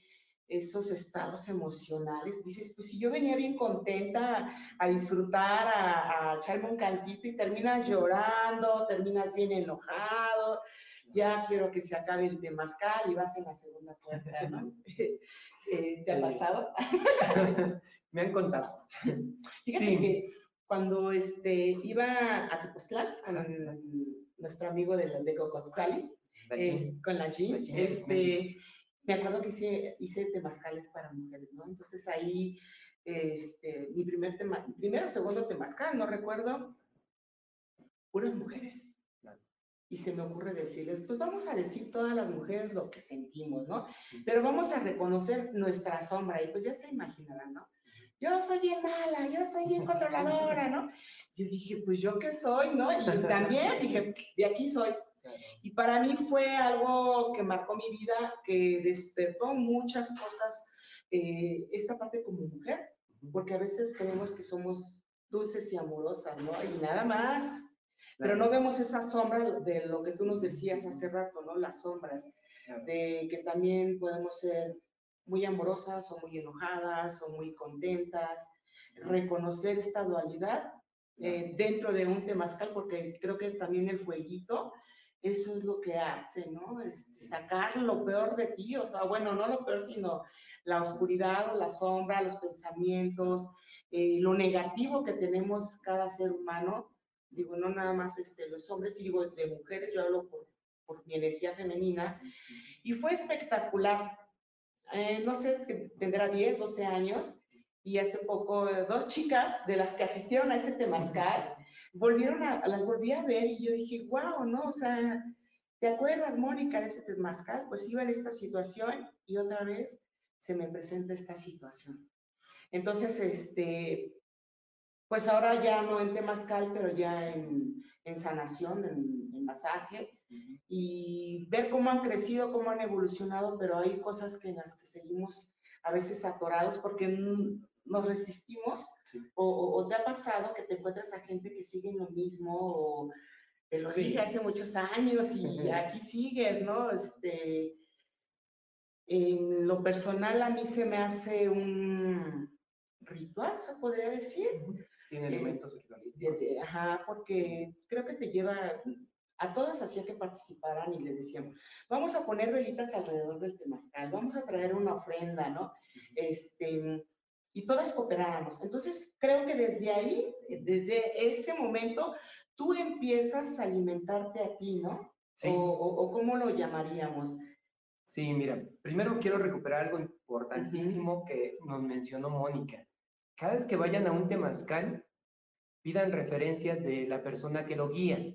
esos estados emocionales. Dices, pues si yo venía bien contenta a disfrutar, a, a echarme un cantito y terminas llorando, terminas bien enojado, ya quiero que se acabe el temazcal y vas en la segunda puerta, ¿no? Eh, ¿Te ha pasado? Me han contado. Fíjate que cuando este, iba a Tepoztlán con nuestro amigo de, de Cocotzcali, eh, con la Jean, este, me acuerdo que hice, hice temazcales para mujeres, ¿no? Entonces ahí, este, mi primer tema, primero o segundo temazcal, no recuerdo, puras mujeres. Y se me ocurre decirles, pues vamos a decir todas las mujeres lo que sentimos, ¿no? Pero vamos a reconocer nuestra sombra y pues ya se imaginarán, ¿no? Yo soy bien mala, yo soy bien controladora, ¿no? Yo dije, pues yo qué soy, ¿no? Y también dije, de aquí soy. Y para mí fue algo que marcó mi vida, que despertó muchas cosas, eh, esta parte como mujer, porque a veces creemos que somos dulces y amorosas, ¿no? Y nada más. Pero no vemos esa sombra de lo que tú nos decías hace rato, ¿no? Las sombras, de que también podemos ser muy amorosas o muy enojadas o muy contentas. Reconocer esta dualidad eh, dentro de un temazcal, porque creo que también el fueguito eso es lo que hace, ¿no? Este, sacar lo peor de ti, o sea, bueno, no lo peor, sino la oscuridad o la sombra, los pensamientos, eh, lo negativo que tenemos cada ser humano, digo, no nada más este, los hombres, digo de mujeres, yo hablo por, por mi energía femenina, y fue espectacular. Eh, no sé, tendrá 10, 12 años, y hace poco eh, dos chicas de las que asistieron a ese temazcal, volvieron a, las volví a ver y yo dije, wow, ¿no? O sea, ¿te acuerdas, Mónica, de ese temazcal? Pues iba en esta situación y otra vez se me presenta esta situación. Entonces, este, pues ahora ya no en temazcal, pero ya en, en sanación, en, masaje, y ver cómo han crecido, cómo han evolucionado, pero hay cosas que en las que seguimos a veces atorados porque nos resistimos o, te ha pasado que te encuentras a gente que sigue en lo mismo o te lo dije hace muchos años y aquí sigues, ¿no? Este, en lo personal a mí se me hace un ritual, se podría decir. Tiene elementos ritualísticos. Ajá, porque creo que te lleva, a todas hacía que participaran y les decíamos, vamos a poner velitas alrededor del temazcal, vamos a traer una ofrenda, ¿no? Este, y todas cooperáramos. Entonces, creo que desde ahí, desde ese momento, tú empiezas a alimentarte a ti, ¿no? Sí. O, o, cómo lo llamaríamos. Sí, mira, primero quiero recuperar algo importantísimo que nos mencionó Mónica. Cada vez que vayan a un temazcal, pidan referencias de la persona que lo guía,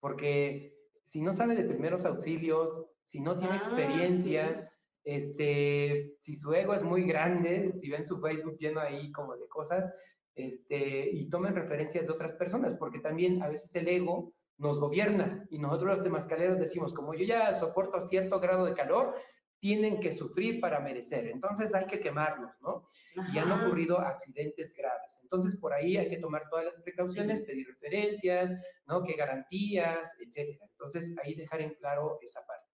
porque si no sabe de primeros auxilios, si no tiene ah, experiencia, este, si su ego es muy grande, si ven su Facebook lleno ahí como de cosas, este, y tomen referencias de otras personas, porque también a veces el ego nos gobierna y nosotros los temascaleros decimos, como yo ya soporto cierto grado de calor, tienen que sufrir para merecer, entonces hay que quemarlos, ¿no? Y han ocurrido accidentes graves. Entonces, por ahí hay que tomar todas las precauciones, pedir referencias, ¿no? ¿Qué garantías, etcétera? Entonces, ahí dejar en claro esa parte.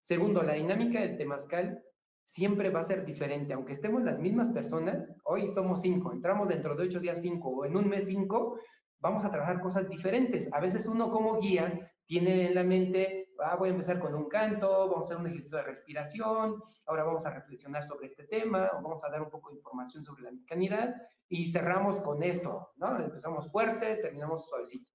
Segundo, la dinámica del temazcal siempre va a ser diferente, aunque estemos las mismas personas, hoy somos cinco, entramos dentro de ocho días cinco o en un mes cinco, vamos a trabajar cosas diferentes. A veces uno como guía tiene en la mente, ah, voy a empezar con un canto, vamos a hacer un ejercicio de respiración, ahora vamos a reflexionar sobre este tema, o vamos a dar un poco de información sobre la mecanidad, y cerramos con esto, ¿no? Empezamos fuerte, terminamos suavecito.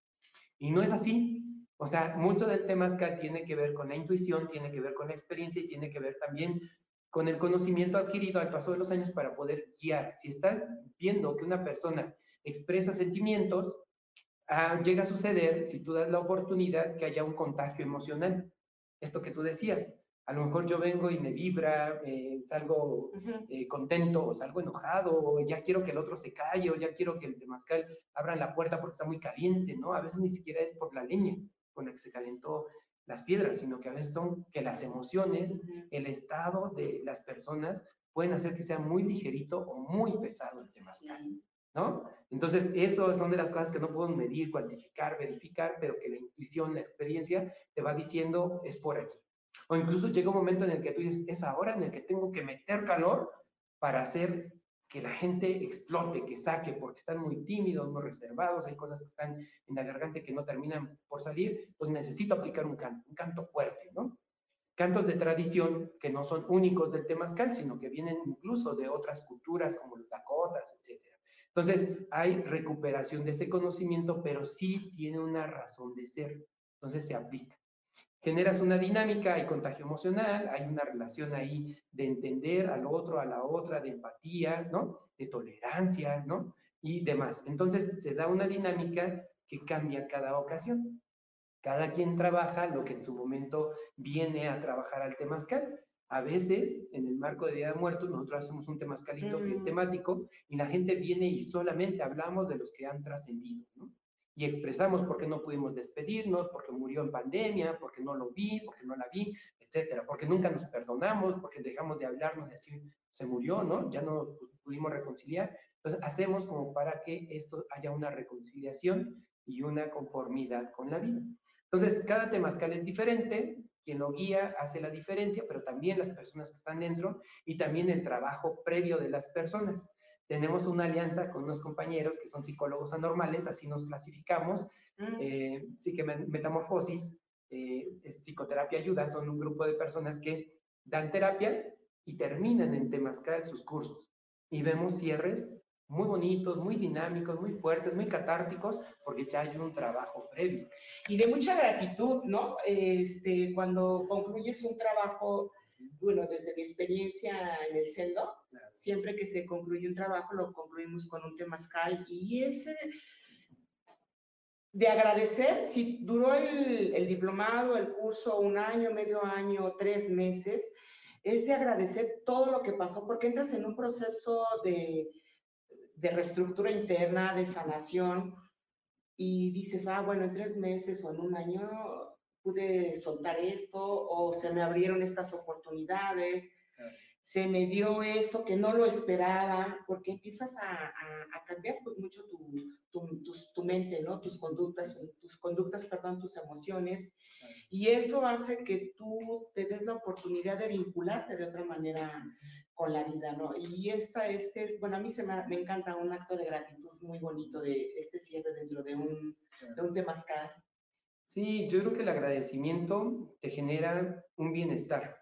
Y no es así. O sea, mucho del tema tiene que ver con la intuición, tiene que ver con la experiencia y tiene que ver también con el conocimiento adquirido al paso de los años para poder guiar. Si estás viendo que una persona expresa sentimientos, ah, llega a suceder, si tú das la oportunidad, que haya un contagio emocional. Esto que tú decías, a lo mejor yo vengo y me vibra, eh, salgo eh, contento o salgo enojado, o ya quiero que el otro se calle, o ya quiero que el temazcal abra la puerta porque está muy caliente, ¿no? A veces ni siquiera es por la leña con la que se calentó las piedras, sino que a veces son que las emociones, el estado de las personas pueden hacer que sea muy ligerito o muy pesado el temazcal, ¿no? Entonces, eso son de las cosas que no podemos medir, cuantificar, verificar, pero que la intuición, la experiencia te va diciendo es por aquí. O incluso llega un momento en el que tú dices, es ahora en el que tengo que meter calor para hacer que la gente explote, que saque, porque están muy tímidos, muy reservados, hay cosas que están en la garganta que no terminan por salir, pues necesito aplicar un canto, un canto fuerte, ¿no? Cantos de tradición que no son únicos del temazcal, sino que vienen incluso de otras culturas como los Dakotas, etc. Entonces, hay recuperación de ese conocimiento, pero sí tiene una razón de ser. Entonces, se aplica generas una dinámica, hay contagio emocional, hay una relación ahí de entender al otro, a la otra, de empatía, ¿no? De tolerancia, ¿no? Y demás. Entonces se da una dinámica que cambia cada ocasión. Cada quien trabaja lo que en su momento viene a trabajar al temazcal. A veces, en el marco de Día de Muertos, nosotros hacemos un temazcalito que es mm. temático y la gente viene y solamente hablamos de los que han trascendido, ¿no? y expresamos por qué no pudimos despedirnos, porque murió en pandemia, porque no lo vi, porque no la vi, etcétera, porque nunca nos perdonamos, porque dejamos de hablarnos y decir, se murió, ¿no? Ya no pudimos reconciliar. Entonces, hacemos como para que esto haya una reconciliación y una conformidad con la vida. Entonces, cada temazcal es diferente, quien lo guía hace la diferencia, pero también las personas que están dentro y también el trabajo previo de las personas tenemos una alianza con unos compañeros que son psicólogos anormales, así nos clasificamos. Mm. Eh, sí que Metamorfosis, eh, Psicoterapia Ayuda, son un grupo de personas que dan terapia y terminan en Temascal sus cursos. Y vemos cierres muy bonitos, muy dinámicos, muy fuertes, muy catárticos, porque ya hay un trabajo previo. Y de mucha gratitud, ¿no? Este, cuando concluyes un trabajo bueno, desde mi experiencia en el CELDO, siempre que se concluye un trabajo, lo concluimos con un temazcal y ese de agradecer, si duró el, el, diplomado, el curso un año, medio año, tres meses, es de agradecer todo lo que pasó, porque entras en un proceso de, de reestructura interna, de sanación, y dices, ah, bueno, en tres meses o en un año pude soltar esto o se me abrieron estas oportunidades, se me dio esto que no lo esperaba, porque empiezas a, a, cambiar pues, mucho tu, tu, tu, mente, ¿no? Tus conductas, tus conductas, perdón, tus emociones. Y eso hace que tú te des la oportunidad de vincularte de otra manera con la vida, ¿no? Y esta, este, bueno, a mí se me, me encanta un acto de gratitud muy bonito de este cierre dentro de un, de un temazcal Sí, yo creo que el agradecimiento te genera un bienestar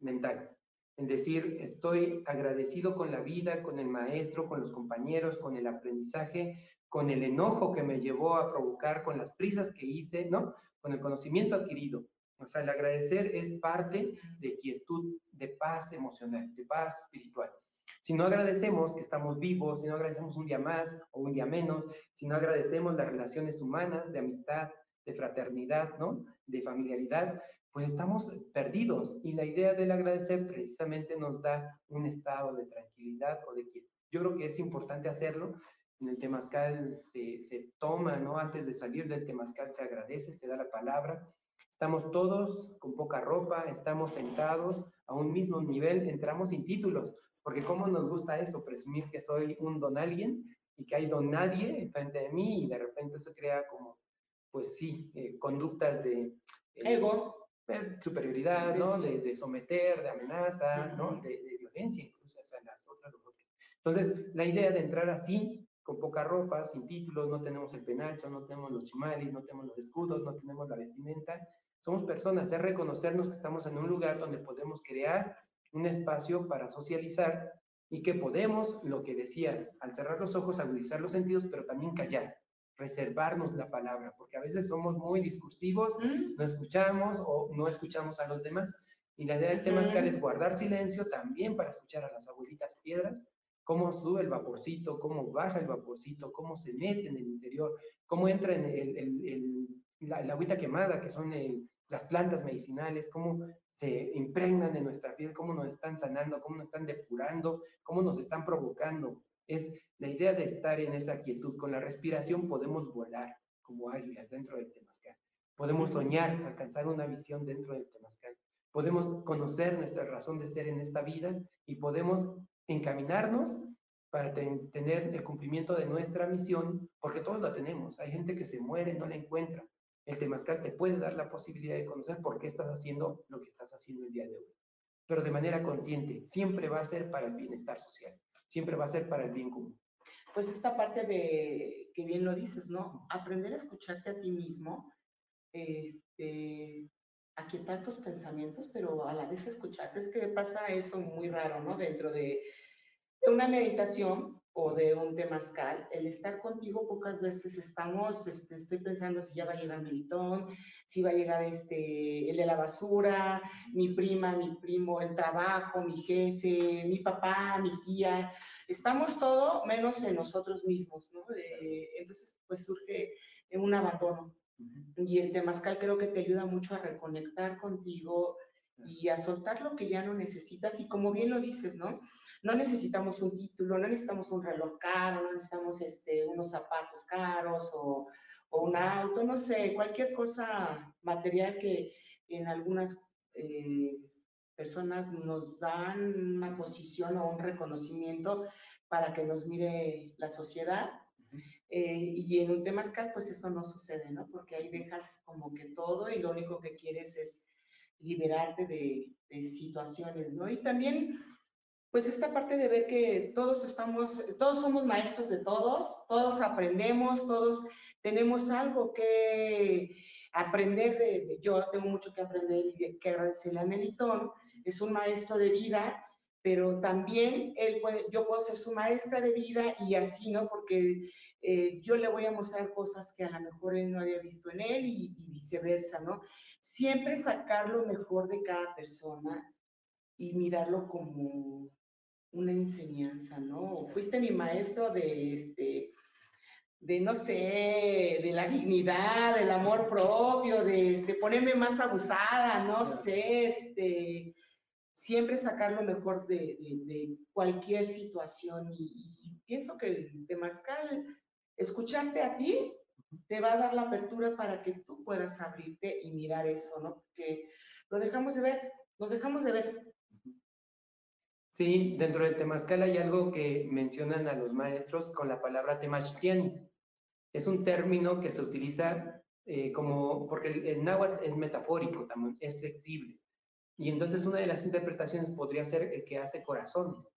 mental. En decir, estoy agradecido con la vida, con el maestro, con los compañeros, con el aprendizaje, con el enojo que me llevó a provocar, con las prisas que hice, ¿no? Con el conocimiento adquirido. O sea, el agradecer es parte de quietud, de paz emocional, de paz espiritual. Si no agradecemos que estamos vivos, si no agradecemos un día más o un día menos, si no agradecemos las relaciones humanas de amistad, de fraternidad, ¿no? De familiaridad, pues estamos perdidos. Y la idea del agradecer precisamente nos da un estado de tranquilidad o de quietud. Yo creo que es importante hacerlo. En el temazcal se, se toma, ¿no? Antes de salir del temazcal se agradece, se da la palabra. Estamos todos con poca ropa, estamos sentados a un mismo nivel, entramos sin títulos, porque cómo nos gusta eso, presumir que soy un don alguien y que hay don nadie frente de mí y de repente eso crea como, pues sí, eh, conductas de... Eh, Ego. superioridad, ¿no? De, someter, de amenaza, ¿no? De, violencia incluso hacia las otras Entonces, la idea de entrar así, con poca ropa, sin títulos, no tenemos el penacho, no tenemos los chimalis, no tenemos los escudos, no tenemos la vestimenta, somos personas, es reconocernos que estamos en un lugar donde podemos crear un espacio para socializar y que podemos, lo que decías, al cerrar los ojos, agudizar los sentidos, pero también callar, reservarnos la palabra, porque a veces somos muy discursivos, no escuchamos o no escuchamos a los demás. Y la idea del tema es guardar silencio también para escuchar a las abuelitas piedras, cómo sube el vaporcito, cómo baja el vaporcito, cómo se mete en el interior, cómo entra en el, la, agüita quemada, que son las plantas medicinales, cómo se impregnan en nuestra piel, cómo nos están sanando, cómo nos están depurando, cómo nos están provocando. Es la idea de estar en esa quietud. Con la respiración podemos volar como águilas dentro del temazcal. Podemos soñar, alcanzar una visión dentro del temazcal. Podemos conocer nuestra razón de ser en esta vida y podemos encaminarnos para tener el cumplimiento de nuestra misión, porque todos la tenemos. Hay gente que se muere, no la encuentra el temazcal te puede dar la posibilidad de conocer por qué estás haciendo lo que estás haciendo el día de hoy. Pero de manera consciente, siempre va a ser para el bienestar social, siempre va a ser para el bien común. Pues esta parte de, que bien lo dices, ¿no? Aprender a escucharte a ti mismo, este, a quitar tus pensamientos, pero a la vez escucharte. Es que pasa eso muy raro, ¿no? Dentro de, de una meditación, o de un temazcal, el estar contigo pocas veces estamos, este, estoy pensando si ya va a llegar Melitón, si va a llegar este, el de la basura, mi prima, mi primo, el trabajo, mi jefe, mi papá, mi tía, estamos todo menos en nosotros mismos, ¿no? entonces, pues surge un abandono. Y el temazcal creo que te ayuda mucho a reconectar contigo y a soltar lo que ya no necesitas. Y como bien lo dices, ¿no? No necesitamos un título, no necesitamos un reloj caro, no necesitamos este, unos zapatos caros o, o un auto, no sé, cualquier cosa material que en algunas eh, personas nos dan una posición o un reconocimiento para que nos mire la sociedad. Eh, y en un temazcal, pues eso no sucede, ¿no? Porque ahí dejas como que todo y lo único que quieres es liberarte de, de situaciones, ¿no? Y también pues esta parte de ver que todos estamos, todos somos maestros de todos, todos aprendemos, todos tenemos algo que aprender de, yo tengo mucho que aprender y que agradecerle a Melitón, es un maestro de vida, pero también él puede, yo puedo ser su maestra de vida y así, ¿no? Porque eh, yo le voy a mostrar cosas que a lo mejor él no había visto en él y viceversa, ¿no? Siempre sacar lo mejor de cada persona y mirarlo como una enseñanza, ¿no? Fuiste mi maestro de, este, de no sé, de la dignidad, del amor propio, de este, ponerme más abusada, no sé, este, siempre sacar lo mejor de, de, cualquier situación. Y, pienso que el temazcal, escucharte a ti, te va a dar la apertura para que tú puedas abrirte y mirar eso, ¿no? Porque lo dejamos de ver, nos dejamos de ver Sí, dentro del temazcal hay algo que mencionan a los maestros con la palabra temachtiani. Es un término que se utiliza eh, como, porque el, náhuatl es metafórico, también es flexible. Y entonces una de las interpretaciones podría ser el que hace corazones,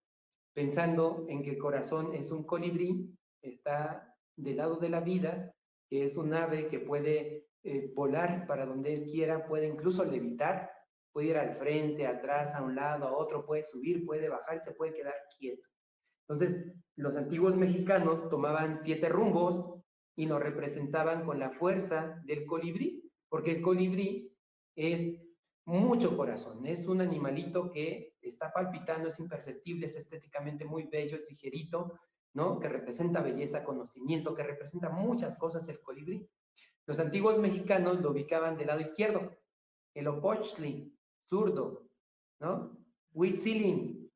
pensando en que el corazón es un colibrí, está del lado de la vida, es un ave que puede eh, volar para donde quiera, puede incluso levitar, puede ir al frente, atrás, a un lado, a otro, puede subir, puede bajar, se puede quedar quieto. Entonces, los antiguos mexicanos tomaban siete rumbos y lo representaban con la fuerza del colibrí, porque el colibrí es mucho corazón, es un animalito que está palpitando, es imperceptible, es estéticamente muy bello, es ligerito, ¿no? Que representa belleza, conocimiento, que representa muchas cosas el colibrí. Los antiguos mexicanos lo ubicaban del lado izquierdo, el opochtli, zurdo, ¿no? Huitzilin,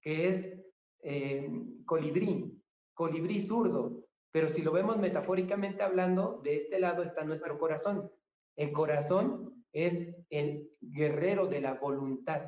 que es eh, colibrí, colibrí zurdo, pero si lo vemos metafóricamente hablando, de este lado está nuestro corazón. El corazón es el guerrero de la voluntad.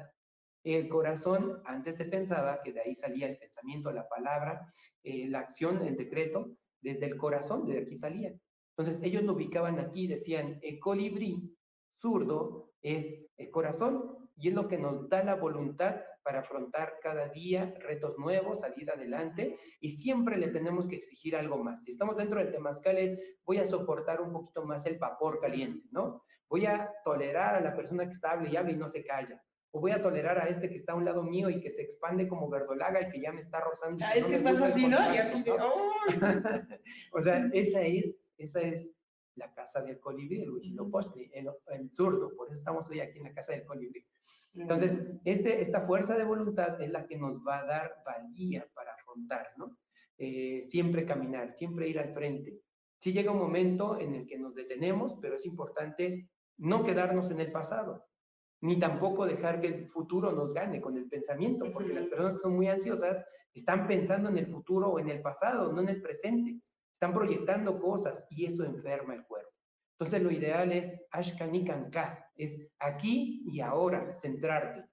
El corazón, antes se pensaba que de ahí salía el pensamiento, la palabra, eh, la acción, el decreto, desde el corazón, de aquí salía. Entonces ellos lo ubicaban aquí, decían, el colibrí zurdo es el corazón y es lo que nos da la voluntad para afrontar cada día retos nuevos, salir adelante y siempre le tenemos que exigir algo más. Si estamos dentro del temazcal es, voy a soportar un poquito más el vapor caliente, ¿no? Voy a tolerar a la persona que está hable y habla y no se calla. O voy a tolerar a este que está a un lado mío y que se expande como verdolaga y que ya me está rozando. Ah, es que estás así, ¿no? Y así de, o sea, esa es, esa es la casa del colibrí, el huichilopochtli, el, el zurdo. Por eso estamos hoy aquí en la casa del colibrí. Entonces, este, esta fuerza de voluntad es la que nos va a dar valía para afrontar, ¿no? Eh, siempre caminar, siempre ir al frente. Sí llega un momento en el que nos detenemos, pero es importante no quedarnos en el pasado, ni tampoco dejar que el futuro nos gane con el pensamiento, porque las personas que son muy ansiosas están pensando en el futuro o en el pasado, no en el presente. Están proyectando cosas y eso enferma el cuerpo. Entonces lo ideal es Ashkani Kanka, es aquí y ahora, centrarte.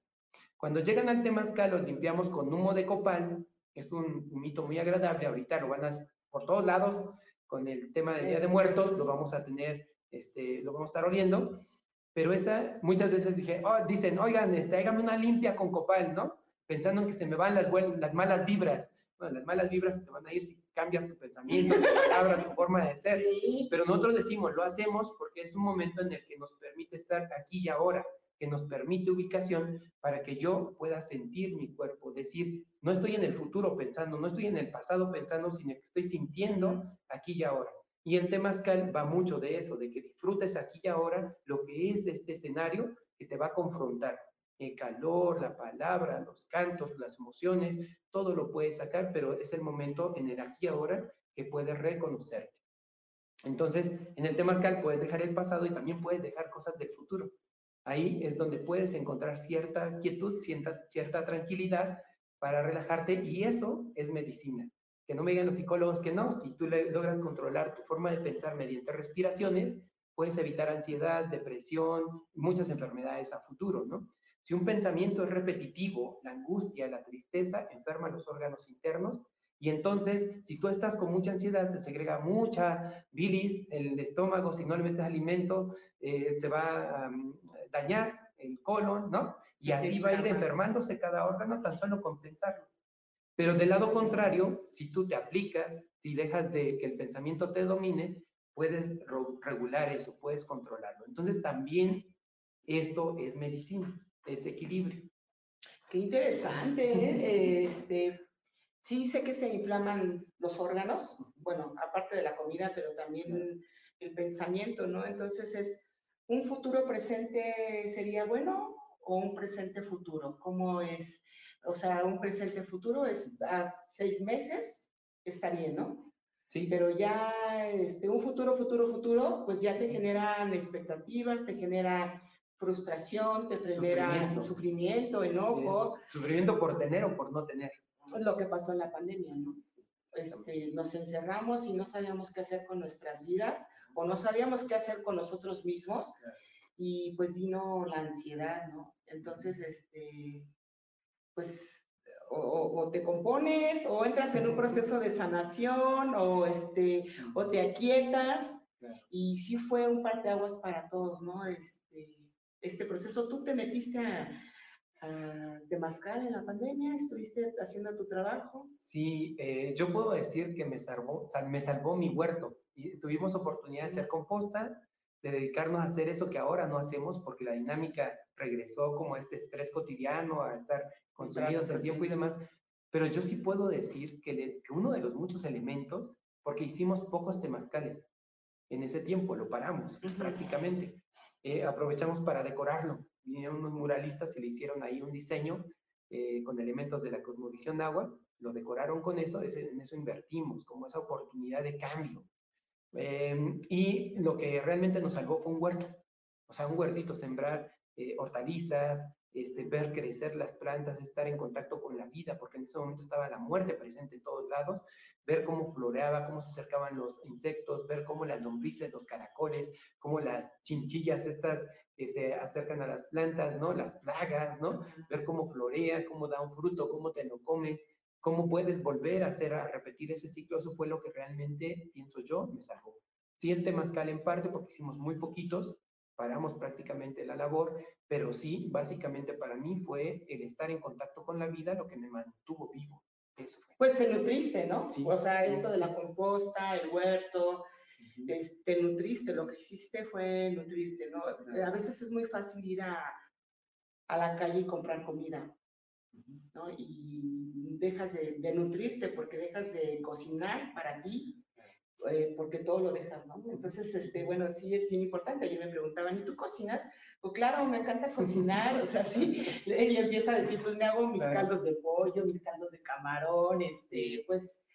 Cuando llegan al Temazcal los limpiamos con humo de copal, es un mito muy agradable, ahorita lo van a, por todos lados, con el tema del Día de Muertos, lo vamos a tener, este, lo vamos a estar oliendo, pero esa, muchas veces dije, oh, dicen, oigan, este, hágame una limpia con copal, ¿no? Pensando en que se me van las, las malas vibras. Bueno, las malas vibras se te van a ir si cambias tu pensamiento, tu palabra, tu forma de ser. Pero nosotros decimos, lo hacemos porque es un momento en el que nos permite estar aquí y ahora, que nos permite ubicación para que yo pueda sentir mi cuerpo, decir, no estoy en el futuro pensando, no estoy en el pasado pensando, sino que estoy sintiendo aquí y ahora. Y el temazcal va mucho de eso, de que disfrutes aquí y ahora lo que es este escenario que te va a confrontar el calor, la palabra, los cantos, las emociones, todo lo puedes sacar, pero es el momento en el aquí ahora que puedes reconocerte. Entonces, en el temazcal puedes dejar el pasado y también puedes dejar cosas del futuro. Ahí es donde puedes encontrar cierta quietud, cierta, cierta tranquilidad para relajarte y eso es medicina. Que no me digan los psicólogos que no, si tú logras controlar tu forma de pensar mediante respiraciones, puedes evitar ansiedad, depresión, muchas enfermedades a futuro, ¿no? Si un pensamiento es repetitivo, la angustia, la tristeza enferma los órganos internos y entonces si tú estás con mucha ansiedad se segrega mucha bilis en el estómago, si no le metes alimento eh, se va a dañar el colon, ¿no? Y así va a ir enfermándose cada órgano tan solo con pensarlo. Pero del lado contrario, si tú te aplicas, si dejas de que el pensamiento te domine, puedes regular eso, puedes controlarlo. Entonces también esto es medicina ese equilibrio. Qué interesante, ¿eh? Este, sí sé que se inflaman los órganos, bueno, aparte de la comida, pero también el pensamiento, ¿no? Entonces es, ¿un futuro presente sería bueno o un presente futuro? ¿Cómo es? O sea, un presente futuro es a seis meses, estaría, ¿no? Sí. Pero ya este, un futuro, futuro, futuro, pues ya te generan expectativas, te genera frustración, te genera sufrimiento, sufrimiento enojo. Sufrimiento por tener o por no tener. Lo que pasó en la pandemia, ¿no? Este, nos encerramos y no sabíamos qué hacer con nuestras vidas o no sabíamos qué hacer con nosotros mismos y pues vino la ansiedad, ¿no? Entonces, este, pues o, te compones o entras en un proceso de sanación o, este, o te aquietas y sí fue un parteaguas para todos, ¿no? Este, este proceso. ¿Tú te metiste a, a en la pandemia? ¿Estuviste haciendo tu trabajo? Sí, eh, yo puedo decir que me salvó, me salvó mi huerto. Y tuvimos oportunidad de hacer composta, de dedicarnos a hacer eso que ahora no hacemos porque la dinámica regresó como a este estrés cotidiano, a estar consumidos el tiempo y demás. Pero yo sí puedo decir que, que uno de los muchos elementos, porque hicimos pocos temazcales, en ese tiempo lo paramos prácticamente. Eh, aprovechamos para decorarlo. Vinieron unos muralistas y le hicieron ahí un diseño eh, con elementos de la cosmovisión agua, lo decoraron con eso, en eso invertimos, como esa oportunidad de cambio. Em, y lo que realmente nos salvó fue un huerto, o sea, un huertito, sembrar eh, hortalizas, este, ver crecer las plantas, estar en contacto con la vida, porque en ese momento estaba la muerte presente en todos lados, ver cómo floreaba, cómo se acercaban los insectos, ver cómo las lombrices, los caracoles, cómo las chinchillas estas que se acercan a las plantas, ¿no? Las plagas, ¿no? Ver cómo florea, cómo da un fruto, cómo te lo comes, cómo puedes volver a hacer, a repetir ese ciclo. Eso fue lo que realmente, pienso yo, me salvó. Sí, el temazcal en parte, porque hicimos muy poquitos, paramos prácticamente la labor, pero sí, básicamente para mí fue el estar en contacto con la vida lo que me mantuvo vivo. Eso fue. Pues te nutriste, ¿no? o sea, esto de la composta, el huerto, te nutriste, lo que hiciste fue nutrirte, ¿no? A veces es muy fácil ir a, a la calle y comprar comida, ¿no? Y dejas de, de, nutrirte porque dejas de cocinar para ti, eh, porque todo lo dejas, ¿no? Entonces, este, bueno, sí es importante. Yo me preguntaban, ¿y tú cocinas? Pues claro, me encanta cocinar, o sea, sí. Y empieza a decir, pues me hago mis caldos de pollo, mis caldos de camarón, este, pues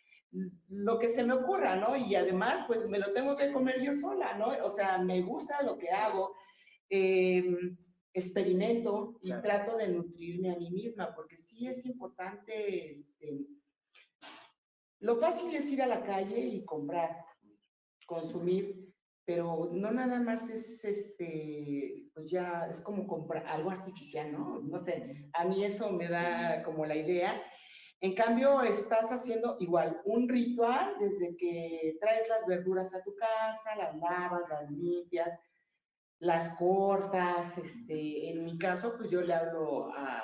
lo que se me ocurra, ¿no? Y además, pues me lo tengo que comer yo sola, ¿no? O sea, me gusta lo que hago, em, experimento y trato de nutrirme a mí misma, porque sí es importante, este, lo fácil es ir a la calle y comprar, consumir, pero no nada más es, este, pues ya es como comprar algo artificial, ¿no? No sé, a mí eso me da como la idea en cambio, estás haciendo igual un ritual desde que traes las verduras a tu casa, las lavas, las limpias, las cortas. Este, en mi caso, pues yo le hablo a,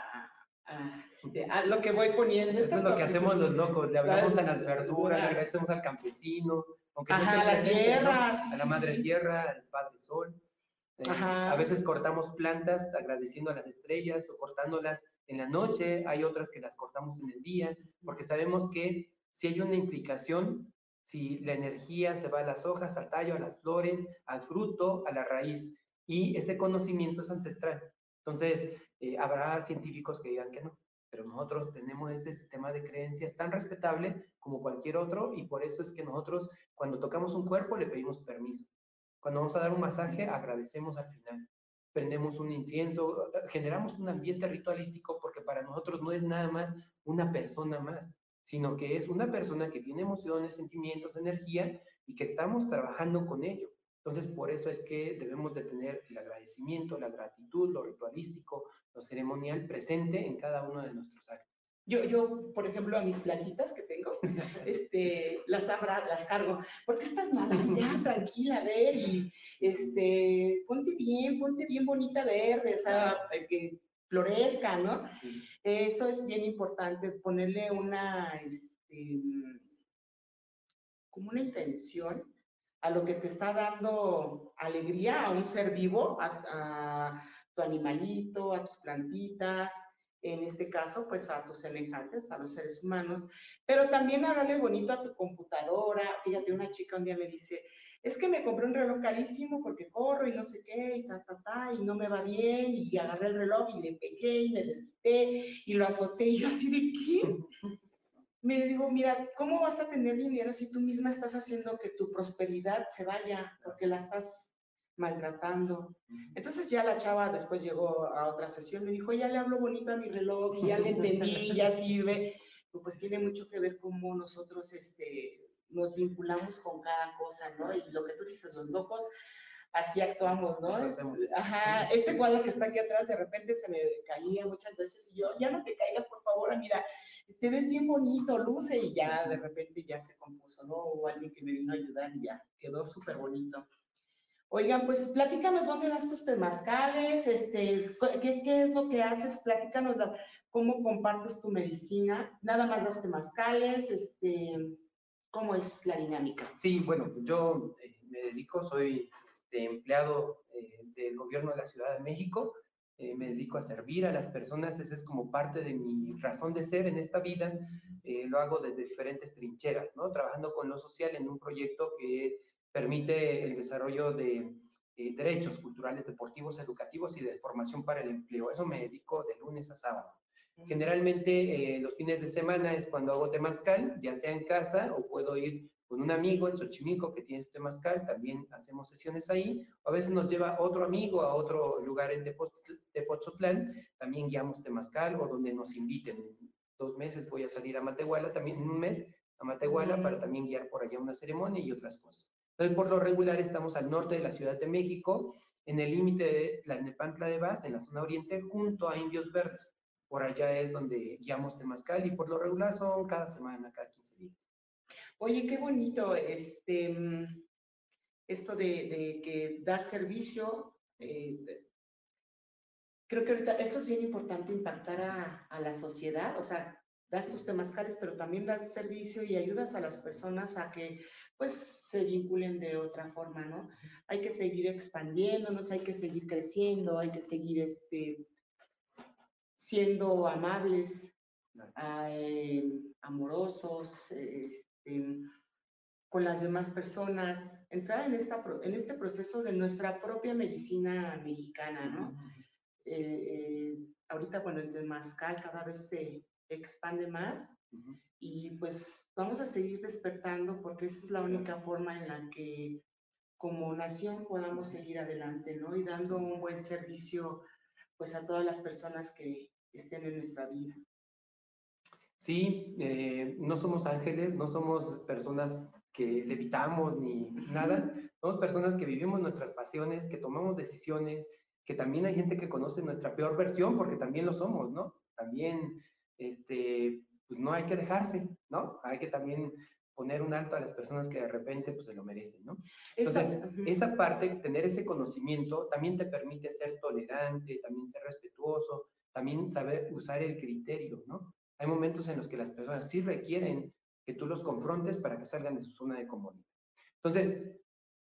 este, lo que voy poniendo. Eso es lo que hacemos los locos, le hablamos a las verduras, le agradecemos al campesino, aunque a la tierra, a la madre tierra, al padre sol. Eh, a veces cortamos plantas agradeciendo a las estrellas o cortándolas en la noche, hay otras que las cortamos en el día, porque sabemos que si hay una implicación, si la energía se va a las hojas, al tallo, a las flores, al fruto, a la raíz, y ese conocimiento es ancestral. Entonces, eh, habrá científicos que digan que no, pero nosotros tenemos ese sistema de creencias tan respetable como cualquier otro, y por eso es que nosotros, cuando tocamos un cuerpo, le pedimos permiso. Cuando vamos a dar un masaje, agradecemos al final prendemos un incienso, generamos un ambiente ritualístico porque para nosotros no es nada más una persona más, sino que es una persona que tiene emociones, sentimientos, energía y que estamos trabajando con ello. Entonces, por eso es que debemos de tener el agradecimiento, la gratitud, lo ritualístico, lo ceremonial presente en cada uno de nuestros actos. Yo, yo, por ejemplo, a mis plantitas que tengo, este, las abra, las cargo. ¿Por qué estás mala? Ya, tranquila, a ver, y este, ponte bien, ponte bien bonita verde, o sea, que florezca, ¿no? Eso es bien importante, ponerle una, este, como una intención a lo que te está dando alegría a un ser vivo, a, tu animalito, a tus plantitas, en este caso, pues a tus semejantes, a los seres humanos, pero también hablarle bonito a tu computadora. Fíjate, una chica un día me dice, es que me compré un reloj carísimo porque corro y no sé qué, y ta, ta, ta, y no me va bien, y agarré el reloj y le pegué y me desquité y lo azoté, y yo así de qué. Me digo, mira, ¿cómo vas a tener dinero si tú misma estás haciendo que tu prosperidad se vaya? Porque la estás maltratando. Entonces ya la chava después llegó a otra sesión, me dijo, ya le hablo bonito a mi reloj, ya le entendí, ya sirve. Pues tiene mucho que ver cómo nosotros este, nos vinculamos con cada cosa, ¿no? Y lo que tú dices, los locos, así actuamos, ¿no? Ajá, este cuadro que está aquí atrás de repente se me caía muchas veces y yo, ya no te caigas, por favor, mira, te ves bien bonito, luce y ya de repente ya se compuso, ¿no? Hubo alguien que me vino a ayudar y ya quedó súper bonito. Oigan, pues platícanos dónde das tus temazcales, este, ¿qué, qué es lo que haces, platícanos cómo compartes tu medicina, nada más das temazcales, este, ¿cómo es la dinámica? Sí, bueno, yo eh, me dedico, soy este, empleado eh, del gobierno de la Ciudad de México, eh, me dedico a servir a las personas, esa es como parte de mi razón de ser en esta vida, lo hago desde diferentes trincheras, ¿no? Trabajando con lo social en un proyecto que permite el desarrollo de eh, derechos culturales, deportivos, educativos y de formación para el empleo. Eso me dedico de lunes a sábado. Generalmente eh, los fines de semana es cuando hago temazcal, ya sea en casa o puedo ir con un amigo en Xochimilco que tiene temazcal, también hacemos sesiones ahí, o a veces nos lleva otro amigo a otro lugar en Tepoztlán, también guiamos temazcal o donde nos inviten. Dos meses voy a salir a Matehuala también en un mes a Matehuala para también guiar por allá una ceremonia y otras cosas. Entonces, por lo regular, estamos al norte de la Ciudad de México, en el límite de la Nepantla de Vaz, en la zona oriente, junto a Indios Verdes. Por allá es donde guiamos Temazcal y por lo regular son cada semana, cada 15 días. Oye, qué bonito este, mm, esto de, que da servicio. Eh, creo que ahorita eso es bien importante, impactar a, a la sociedad, o sea, das tus temazcales, pero también das servicio y ayudas a las personas a que pues se vinculen de otra forma, ¿no? Hay que seguir expandiéndonos, hay que seguir creciendo, hay que seguir este, siendo amables, eh, amorosos, este, con las demás personas, entrar en, esta, en este proceso de nuestra propia medicina mexicana, ¿no? Eh, eh, ahorita, bueno, el temazcal cada vez se expande más y pues vamos a seguir despertando porque esa es la única forma en la que como nación podamos seguir adelante, ¿no? Y dando un buen servicio pues a todas las personas que estén en nuestra vida. Sí, eh, no somos ángeles, no somos personas que levitamos ni nada, somos personas que vivimos nuestras pasiones, que tomamos decisiones, que también hay gente que conoce nuestra peor versión, porque también lo somos, ¿no? También este, pues no hay que dejarse, ¿no? Hay que también poner un alto a las personas que de repente pues se lo merecen, ¿no? Entonces, esa parte, tener ese conocimiento, también te permite ser tolerante, también ser respetuoso, también saber usar el criterio, ¿no? Hay momentos en los que las personas sí requieren que tú los confrontes para que salgan de su zona de comodidad. Entonces,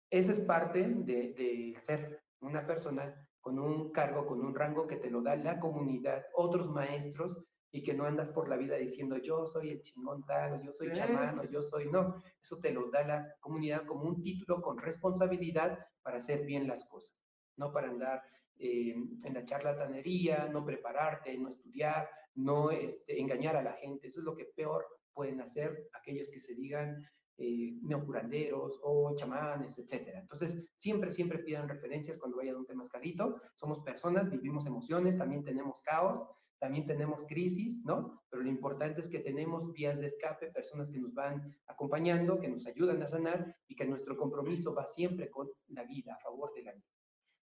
esa es parte de, de ser una persona con un cargo, con un rango que te lo da la comunidad, otros maestros y que no andas por la vida diciendo yo soy el chingón tal, yo soy chamán, o yo soy, no, eso te lo da la comunidad como un título con responsabilidad para hacer bien las cosas, no para andar eh, en la charlatanería, no prepararte, no estudiar, no este, engañar a la gente, eso es lo que peor pueden hacer aquellos que se digan eh, neocuranderos o chamanes, etcétera. Entonces, siempre, siempre pidan referencias cuando vayan a un tema escarito. Somos personas, vivimos emociones, también tenemos caos, también tenemos crisis, ¿no? Pero lo importante es que tenemos vías de escape, personas que nos van acompañando, que nos ayudan a sanar y que nuestro compromiso va siempre con la vida, a favor de la vida.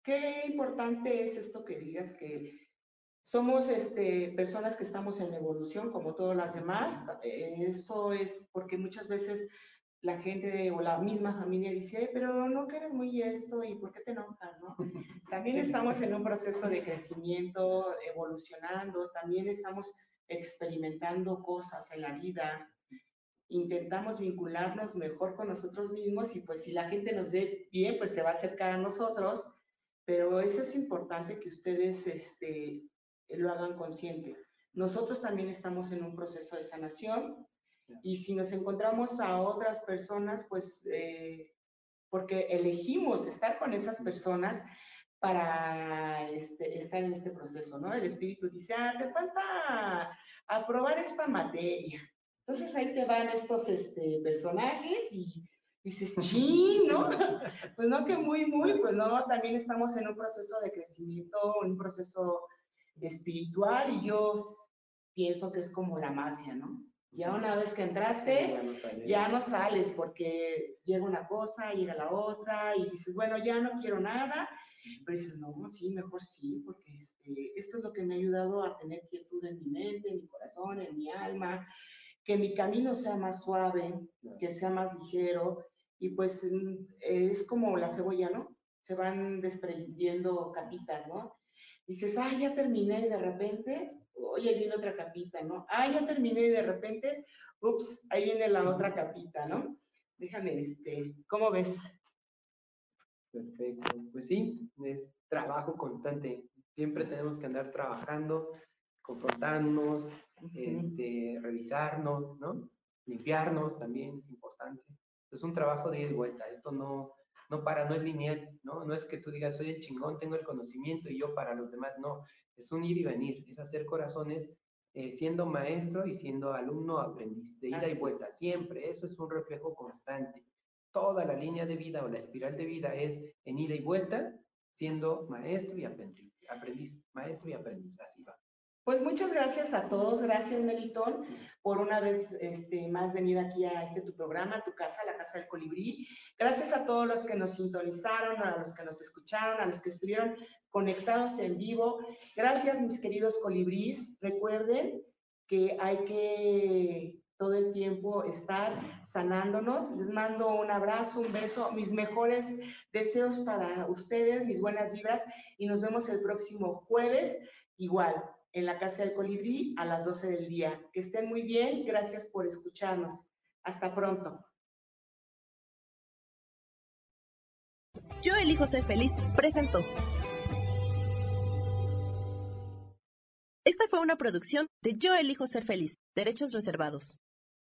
Qué importante es esto que digas que somos este, personas que estamos en evolución como todas las demás. Eso es porque muchas veces la gente o la misma familia dice, pero no quieres muy esto y ¿por qué te enojas? ¿no? También estamos en un proceso de crecimiento, evolucionando, también estamos experimentando cosas en la vida, intentamos vincularnos mejor con nosotros mismos y pues si la gente nos ve bien, pues se va a acercar a nosotros, pero eso es importante que ustedes este, lo hagan consciente. Nosotros también estamos en un proceso de sanación, y si nos encontramos a otras personas, pues eh, porque elegimos estar con esas personas para este, estar en este proceso, ¿no? El espíritu dice, ah, te falta aprobar esta materia. Entonces ahí te van estos este, personajes y dices, sí, ¿no? pues no que muy, muy, pues no, también estamos en un proceso de crecimiento, un proceso espiritual y yo pienso que es como la magia, ¿no? Ya una vez que entraste, ya, no sales porque llega una cosa, llega la otra y dices, bueno, ya no quiero nada. Pero dices, no, sí, mejor sí, porque este, esto es lo que me ha ayudado a tener quietud en mi mente, en mi corazón, en mi alma, que mi camino sea más suave, que sea más ligero. Y pues mm, es como la cebolla, ¿no? Se van desprendiendo capitas, ¿no? Dices, ah, ya terminé y de repente oye, viene otra capita, ¿no? Ah, ya terminé y de repente, ups, ahí viene la otra capita, ¿no? Déjame, este, ¿cómo ves? Perfecto, pues sí, es trabajo constante. Siempre tenemos que andar trabajando, confrontarnos, este, revisarnos, ¿no? Limpiarnos también es importante. Es un trabajo de ir y vuelta. Esto no, no para, no es lineal, ¿no? No es que tú digas, soy el chingón, tengo el conocimiento y yo para los demás, no es un ir y venir, es hacer corazones eh, siendo maestro y siendo alumno aprendiz, de ida y vuelta, siempre, eso es un reflejo constante. Toda la línea de vida o la espiral de vida es en ida y vuelta, siendo maestro y aprendiz, aprendiz, maestro y aprendiz, así va. Pues muchas gracias a todos, gracias Melitón por una vez este, más venir aquí a este tu programa, tu casa, la Casa del Colibrí. Gracias a todos los que nos sintonizaron, a los que nos escucharon, a los que estuvieron conectados en vivo. Gracias mis queridos colibrís. Recuerden que hay que todo el tiempo estar sanándonos. Les mando un abrazo, un beso, mis mejores deseos para ustedes, mis buenas vibras y nos vemos el próximo jueves igual en la Casa del Colibrí a las 12 del día. Que estén muy bien, gracias por escucharnos. Hasta pronto. Yo elijo ser feliz, presento. Esta fue una producción de Yo elijo ser feliz, derechos reservados.